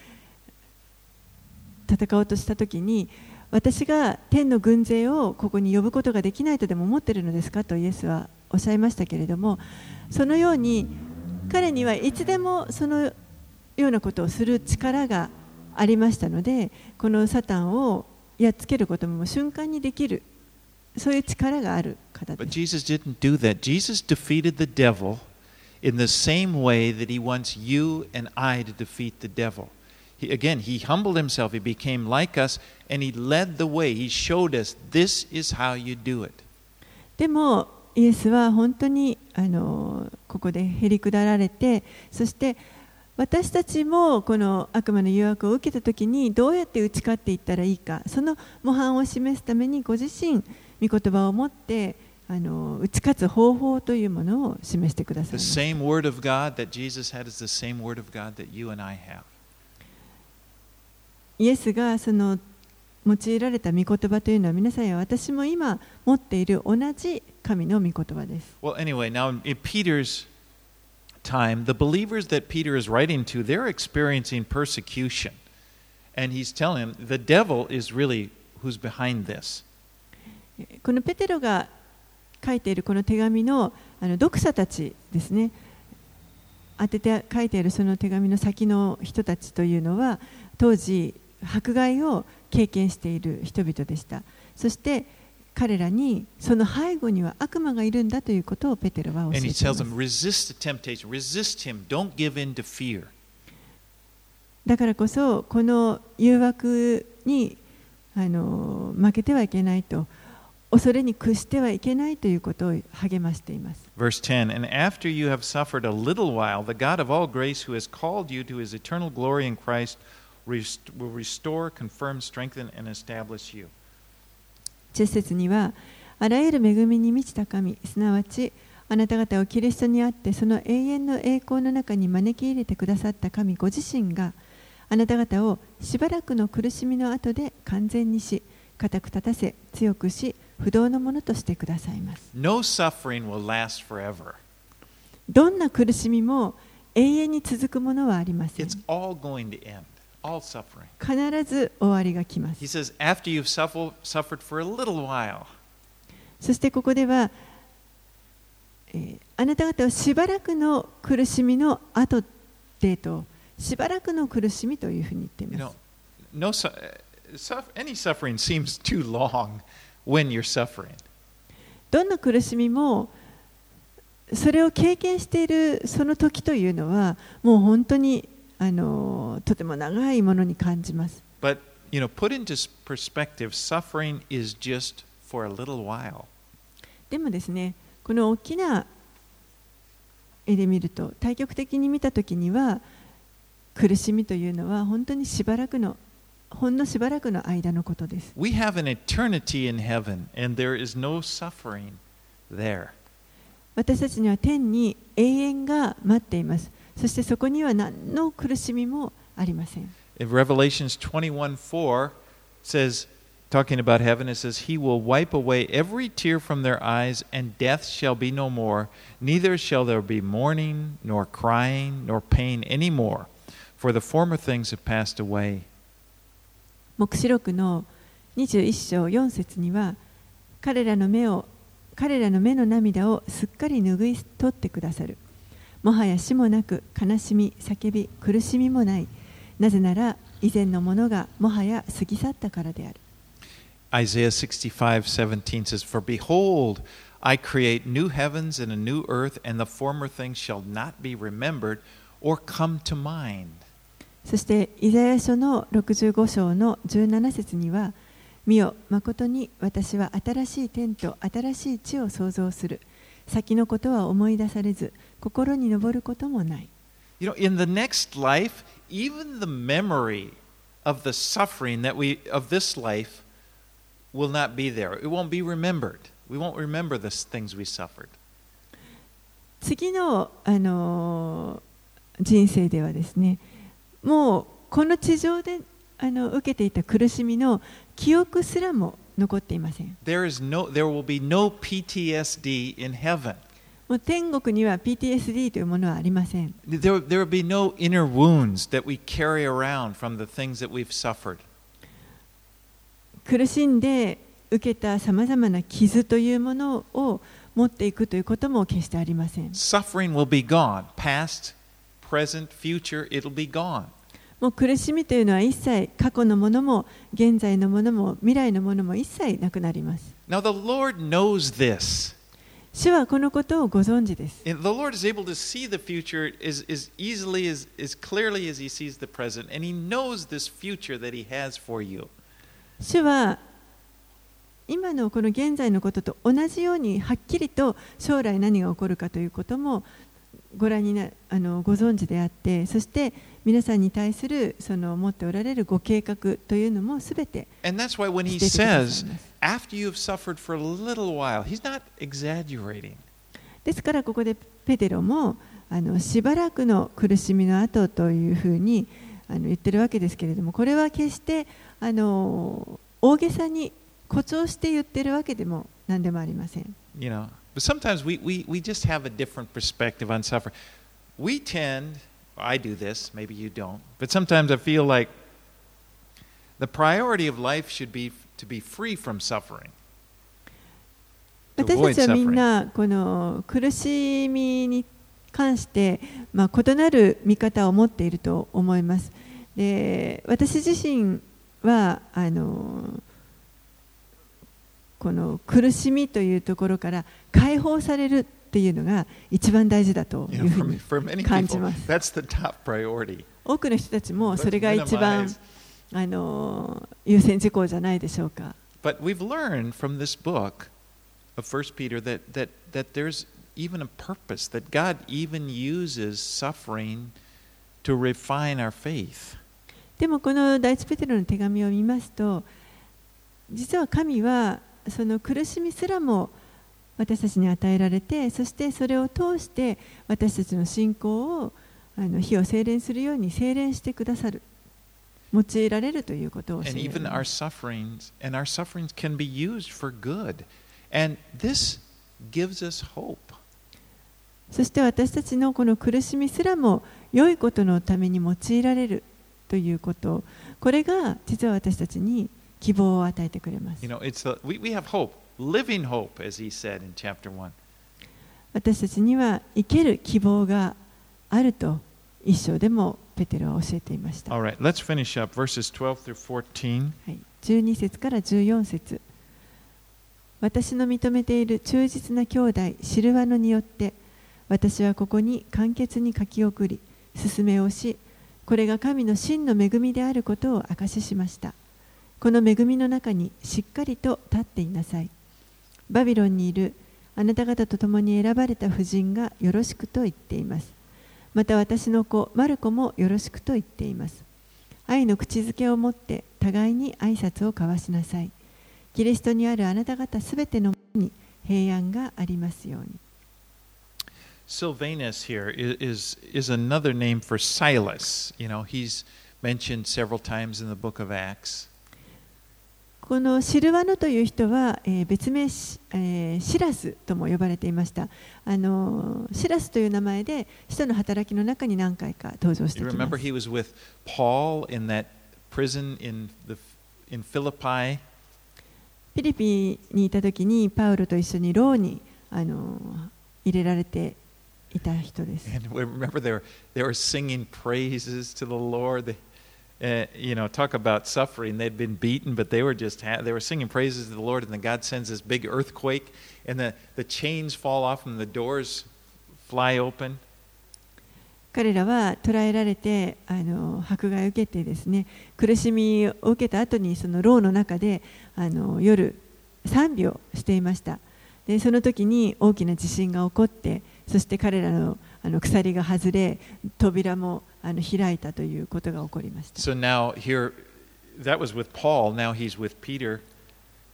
戦おうとした時に私が天の軍勢をここに呼ぶことができないとでも思っているのですかとイエスはおっしゃいましたけれどもそのように彼にはいつでもそのようなことをする力がありましたのでこのサタンをやっつけることも瞬間にできるそういう力がある方 But です。Jesus didn't do that. Jesus defeated the devil in the same way that he wants you and I to defeat the devil. He, again, he humbled himself, he became like us, and he led the way. He showed us this is how you do it. でもイエスは本当にあのここでへりくだられてそして私たちもこの悪魔の誘惑を受けた時にどうやって打ち勝っていったらいいかその模範を示すためにご自身御言葉を持ってあの打ち勝つ方法というものを示してくださ The います same word of God that Jesus had is the same word of God that you and I have. イエスがその用いられた御言葉というのは皆さんや私も今持っている同じ神の御言葉です。Well, anyway, now in Peter's time, the believers that Peter is writing to, they're experiencing persecution. And he's telling them the devil is really who's behind this. このペテロが書いているこの手紙のあの読者たちですね当てて書いているその手紙の先の人たちというのは当時迫害を経験している人々でしたそして彼らにその背後には悪魔がいるんだということをペテロは教えています them. だからこそこの誘惑にあの負けてはいけないと恐れに屈してはいけないということを励ましています。Verse 10 And after you have suffered a little while, the God of all grace, who has called you to his eternal glory in Christ, will restore, confirm, strengthen, and establish you. 10節には、あらゆる恵みに満ちた神、すなわち、あなた方をキリストにあって、その永遠の栄光の中に招き入れてくださった神ご自身が、あなた方をしばらくの苦しみの後で完全にし、固く立たせ、強くし、不動のものとしてくださいます。No suffering will last forever. どんな苦しみも永遠に続くものはありません。It's all going to end, all suffering. 必ず終わりが来ま He す。says, after you've suffer- suffered for a little while, そしてここでは、えーあなた方はしばらくの苦しみの後でと、しばらくの苦しみというふうに言ってい you ま know, す。no su- uh, suff- any suffering seems too long when you're suffering. どんな苦しみも、それを経験しているその時というのは、もう本当にあのとても長いものに感じます。But, you know, put into perspective, suffering is just for a little while. でもですね、この大きな絵で見ると、対極的に見たときには、苦しみというのは本当にしばらくの、ほんのしばらくの間のことです。We have an eternity in heaven, and there is no suffering there. 私たちには天に永遠が待っています。そしてそこには何の苦しみもありません。In Revelations 21 4 says, talking about heaven, it says, He will wipe away every tear from their eyes, and death shall be no more. Neither shall there be mourning, nor crying, nor pain any more, for the former things have passed away. 黙示録の21章4節には彼らの目を彼らの目の涙をすっかり拭い取ってくださるもはや死もなく悲しみ叫び苦しみもないなぜなら以前のものがもはや過ぎ去ったからである Isaiah 65 17 says, For behold, I create new heavens and a new earth, and the former things shall not be remembered or come to mind. そしてイザヤ書の65章の17節には見よ誠に私は新しい天と新しい地を創造する先のことは思い出されず心に上ることもない You know, in the next life, even the memory of the suffering that we of this life will not be there. It won't be remembered. We won't remember the things we suffered. 次の、あのー人生ではですねもうこの地上であの受けていた苦しみの記憶すらも残っていません There is no there will be no PTSD in heaven. もう天国には PTSD というものはありません There, there will be no inner wounds that we carry around from the things that we've suffered. 苦しんで受けたさまざまな傷というものを持っていくということも決してありません Suffering will be gone. Past, present, future, it'll be gone. もう苦しみというのは一切過去のものも現在のものも未来のものも一切なくなります Now the Lord knows this. 主はこのことをご存知です。As, 主は今のこの現在のことと同じようにはっきりと将来何が起こるかということもご,覧になあのご存知であって、そして、皆さんに対するその持っておられるご計画というのもすべて And that's why when He says, after you've suffered for a little while, He's not exaggerating. ですからここでペテロもあのしばらくの苦しみの後というふうにあの言ってるわけですけれどもこれは決してあの大げさに誇張して言ってるわけでも何でもありません。You know, but sometimes we, we, we just have a different perspective on suffering. We tend, I do this, maybe you don't, but sometimes I feel like the priority of life should be to be free from suffering. 私たちはみん suffering. なこの苦しみに関して、まあ、異なる見方を持っていると思います。で私自身はあのこの苦しみというところから解放されるっていうのが一番大事だというふうに感じます。多くの人たちもそれが一番あの優先事項じゃないでしょうか。But we've learned from this book of First Peter that, that, that there's even a purpose, that God even uses suffering to refine our faith. でもこの第一ペテロの手紙を見ますと実は神はその苦しみすらも私たちに与えられてそしてそれを通して私たちの信仰をあの火を精錬するように精錬してくださる。用いられるということを And てい even ま our す sufferings, and our sufferings can be used for good. And this gives us hope. そして私たちのこの苦しみすらも良いことのために用いられるということ。これが実は私たちに希望を与えてくれます。You know, it's the, we, we have hope, living hope, as he said in chapter 1. 私たちには生ける希望があると一章でもペテロは教えていました、All right, let's finish up verses 12 through 14. はい、12節から14節。私の認めている忠実な兄弟シルワノによって私はここに簡潔に書き送り勧めをしこれが神の真の恵みであることを証ししました。この恵みの中にしっかりと立っていなさいバビロンにいるあなた方と共に選ばれた婦人がよろしくと言っていますまた私の子マルコもよろしくと言っています愛の口づけを持って互いに挨拶を交わしなさいキリストにあるあなた方すべてのものに平安がありますように Sylvanus here i- is, is another name for Silas. You know, he's mentioned several times in the book of Acts. このシルワノという人は、えー別名シ,、えーシラスとも呼ばれていましたあのーシラスという名前で使徒の働きの中に何回か登場してきま remember す he was with Paul in that prison in, the, in Philippi? フィリピンにいた時にパウロと一緒に牢に、あのー入れられていた人です And remember they were, they were singing praises to the Lord. They, uh, you know, talk about suffering. They'd been beaten, but they were just ha- they were singing praises to the Lord. And then God sends this big earthquake, and the, the chains fall off, and the doors fly open. 彼らは捕らえられてあの迫害を受けてですね苦しみを受けた後にその牢の中であの夜賛美をしていましたでその時に大きな地震が起こってそして彼らのあの鎖が外れ扉もあの開いたということが起こりました So now here, that was with Paul. Now he's with Peter.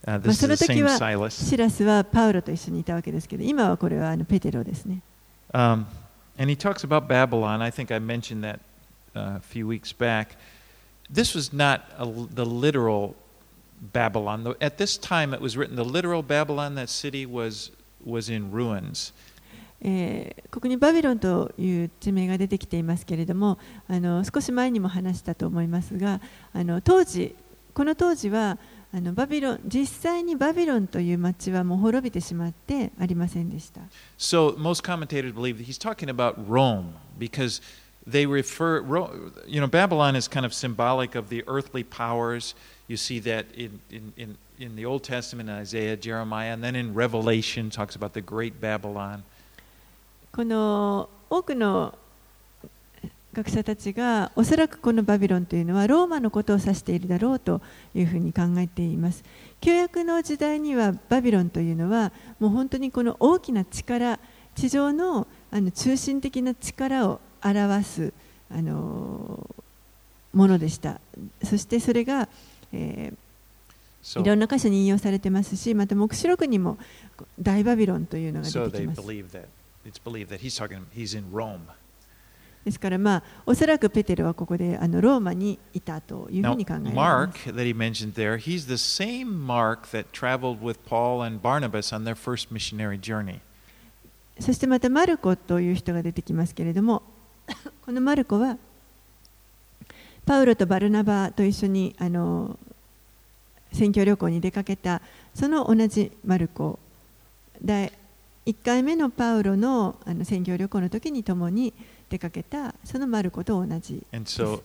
Uh, まあ this そ is の the 時 same は Silas. シラスはパウロと一緒にいたわけですけど今はこれはあのペテロですね Um, and he talks about Babylon. I think I mentioned that uh, a few weeks back. This was not a, the literal Babylon. The- At this time, it was written the literal Babylon. That city was was in ruins. えーここにバビロンという地名が出てきていますけれどもあの少し前にも話したと思いますがあの当時この当時はあのバビロン実際にバビロンという町はもう滅びてしまってありませんでした So most commentators believe that he's talking about Rome because they refer, you know, Babylon is kind of symbolic of the earthly powers. You see that in, in, in, in the Old Testament, in Isaiah, Jeremiah, and then in Revelation talks about the great Babylon. この多くの学者たちがおそらくこのバビロンというのはローマのことを指しているだろうというふうに考えています。旧約の時代にはバビロンというのはもう本当にこの大きな力地上のあの中心的な力を表すあのものでした。そしてそれが、えーいろんな箇所に引用されてますしまた黙示録にも大バビロンというのが出てきます it's believed that he's talking, he's in Rome. ですから、まあ、おそらくペテロはここであのローマにいたというふ Now, うに考えられま Mark す。that he mentioned there, he's the same Mark that traveled with Paul and Barnabas on their first missionary journey. そしてまたマルコという人が出てきますけれども、このマルコはパウロとバルナバと一緒にあの選挙旅行に出かけた、その同じマルコ、第1回目のパウロのあの選挙旅行の時に共に出かけた、そのマルコと同じ And so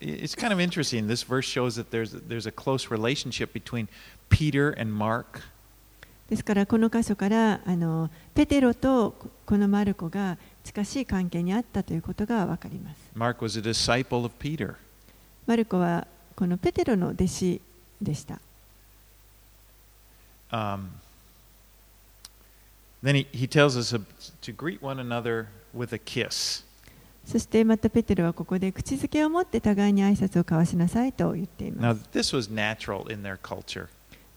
i- it's kind of interesting. This verse shows that there's, there's a close relationship between Peter and Mark. ですからこの箇所からあのペテロとこのマルコが近しい関係にあったということがわかります。Mark was a disciple of Peter. マルコはこのペテロの弟子でした。um, then he, he tells us to greet one another with a kiss. そしてまたペテロはここで口づけを持って互いに挨拶を交わしなさいと言っていま Now, す。 this was natural in their culture.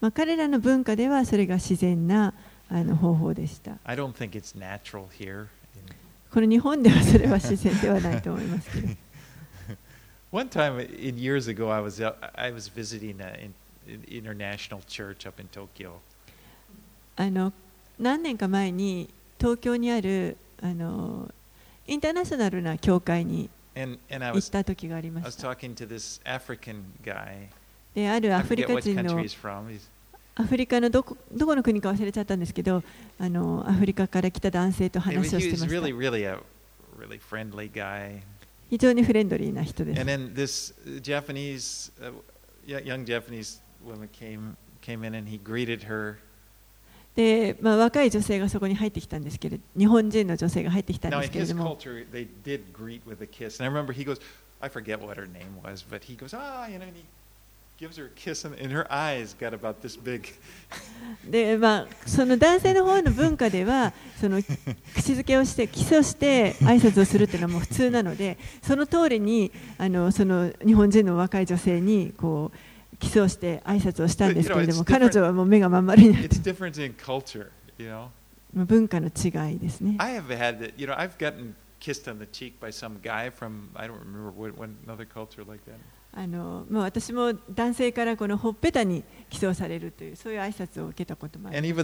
まあ、彼らの文化ではそれが自然なあの方法でした。 I don't think it's natural here. in- この日本ではそれは自然ではないと思いますけど。 One time, in years ago, I was out- I was visiting an international church up in Tokyo, あの 何年か前に東京にあるあのインターナショナルな教会に行った時がありますた。で、あるアフリカ人のアフリカのどこ,どこの国か忘れちゃったんですけどあの、アフリカから来た男性と話をしてました。非常にフレンドリーな人です。で、まあ、若い女性がそこに入ってきたんですけれど日本人の女性が入ってきたんですけれども。で、まあ、その男性の方の文化では、その口づけをして、キスをして、挨拶をするっていうのはも普通なので、その通りに、あの、その日本人の若い女性に、こう、キスをして挨拶をしたんですけれども.彼女はもう目がまん丸になって文化の違いですね。I have had you know, I've gotten kissed on the cheek by some guy from, I don't remember what, what another culture like that. あのまあ、私も男性からこのほっぺたにキスをされるというそういう挨拶を受けたこともあり And ます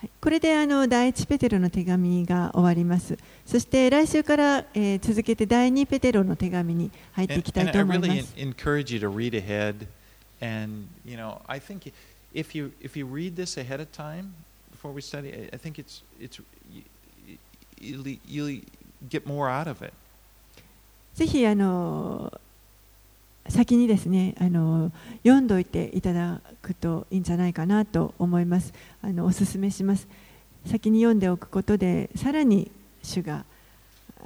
はい、これであの第一ペテロの手紙が終わります。そして来週から、えー続けて第二ペテロの手紙に入ってい And, きたい and と思いま really す。to read ahead, and you know, I think if you if you read this ahead of time before we study, I, think it's it's you, you'll, you'll get more out of it. ぜひあの先にですねあの読んどいていただくといいんじゃないかなと思います。あのお勧めします。先に読んでおくことでさらに主が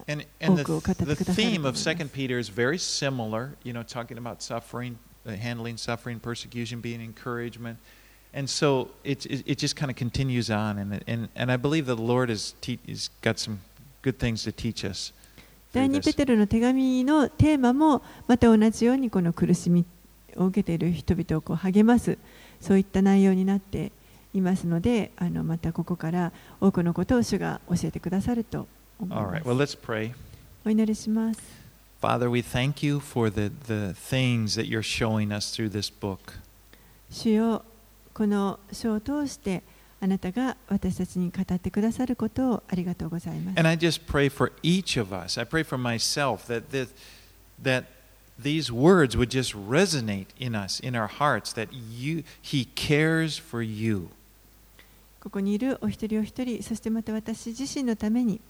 And, and the, 多くを語ってくださると the 思い theme ま of す。Second Peter is very similar. You know, talking about suffering, uh, handling suffering, persecution, being encouragement, and so it it, it just kind of continues on. And and and I believe that the Lord has, te- has got some good things to teach us. 第二ペ.テロの手紙のテーマもまた同じようにこの苦しみを受けている人々をこう励ますそういった内容になっていますのであのまたここから多くのことを主が教えてくださると思いま right. す Well. お祈りします Father, we thank you for the the things that you're showing us through this book. 主よこの書を通してあなたが私たちに語ってくださることをありがとうございます And I just pray for each of us. I pray for myself that this, that these words would just resonate in us, in our hearts, that you He cares for you. ここにいるお一人お一人そしてまた私自身のために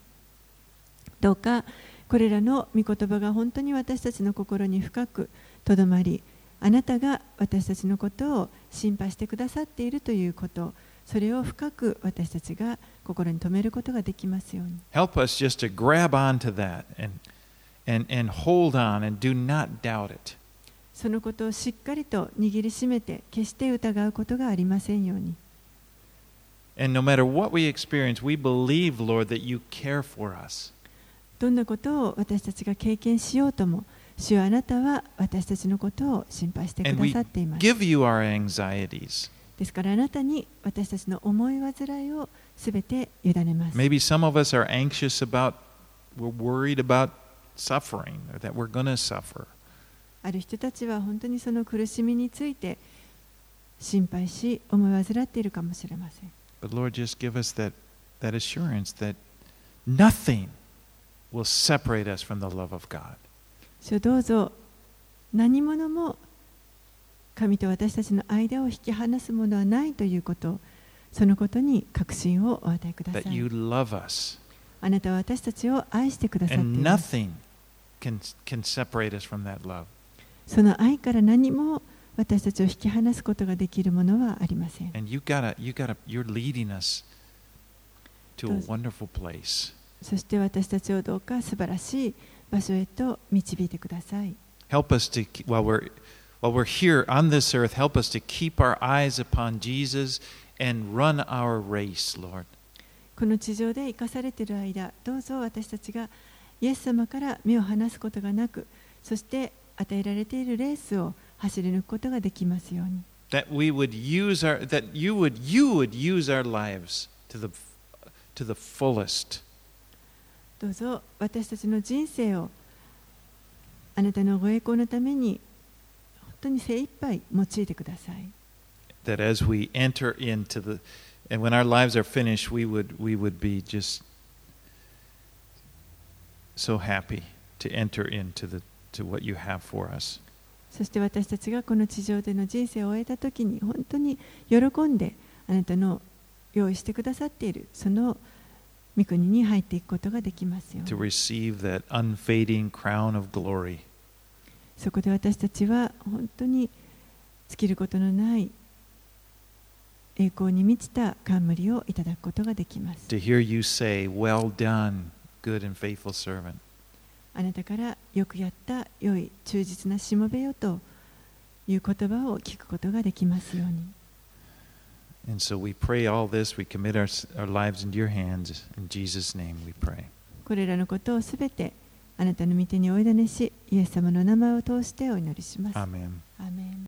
どうかこれらの御言葉が本当に私たちの心に深くとどまりあなたが私たちのことを心配してくださっているということそれを深く私たちが心に留めることができますように Help us just to grab onto that and and and hold on and do not doubt it. そのことをしっかりと握りしめて決して疑うことがありませんように And no matter what we experience, we believe, Lord, that you care for us. どんなことを私たちが経験しようとも主よあなたは私たちのことを心配してく And だ we さっています give you our anxieties. ですからあなたに私たちの思い煩いをすべて委ねます。Maybe some of us are anxious about, we're worried about suffering, or that we're going to suffer. ある人たちは本当にその苦しみについて心配し思い煩っているかもしれません。But Lord, just give us that, that assurance that nothing will separate us from the love of God. どうぞ何者も神と私たちの間を引き離すものはないということ、そのことに確信をお与えください。あなたは私たちを愛してくださっています。その愛から何も私たちを引き離すことができるものはありません。そして私たちをどうか素晴らしい場所へと導いてください。Help us while we're here on this earth, help us to keep our eyes upon Jesus and run our race, Lord. この地上で生かされている間、どうぞ私たちがイエス様から目を離すことがなく、そして与えられているレースを走り抜くことができますように。 That we would use our, that you would, you would use our lives to the, to the fullest. どうぞ私たちの人生をあなたのご栄光のために本 当に精一杯用いてください。that as we enter into the and when our lives are finished we would we would be just so happy to enter into the to what you have for us そして私たちがこの地上での人生を終えた時に本当に喜んであなたの用意してくださっているその御国に入っていくことができますよう to に receive that unfading crown of glory そこで私たちは本当に尽きることのない栄光に満ちた冠をいただくことができます to hear you say well done good and faithful servant あなたからよくやった良い忠実なしもべよという言葉を聞くことができますように and so we pray all this we commit our, our lives into your hands in Jesus name we pray これらのことをすべてあなたの御手にお委ねしイエス様の名前を通してお祈りします。アーメン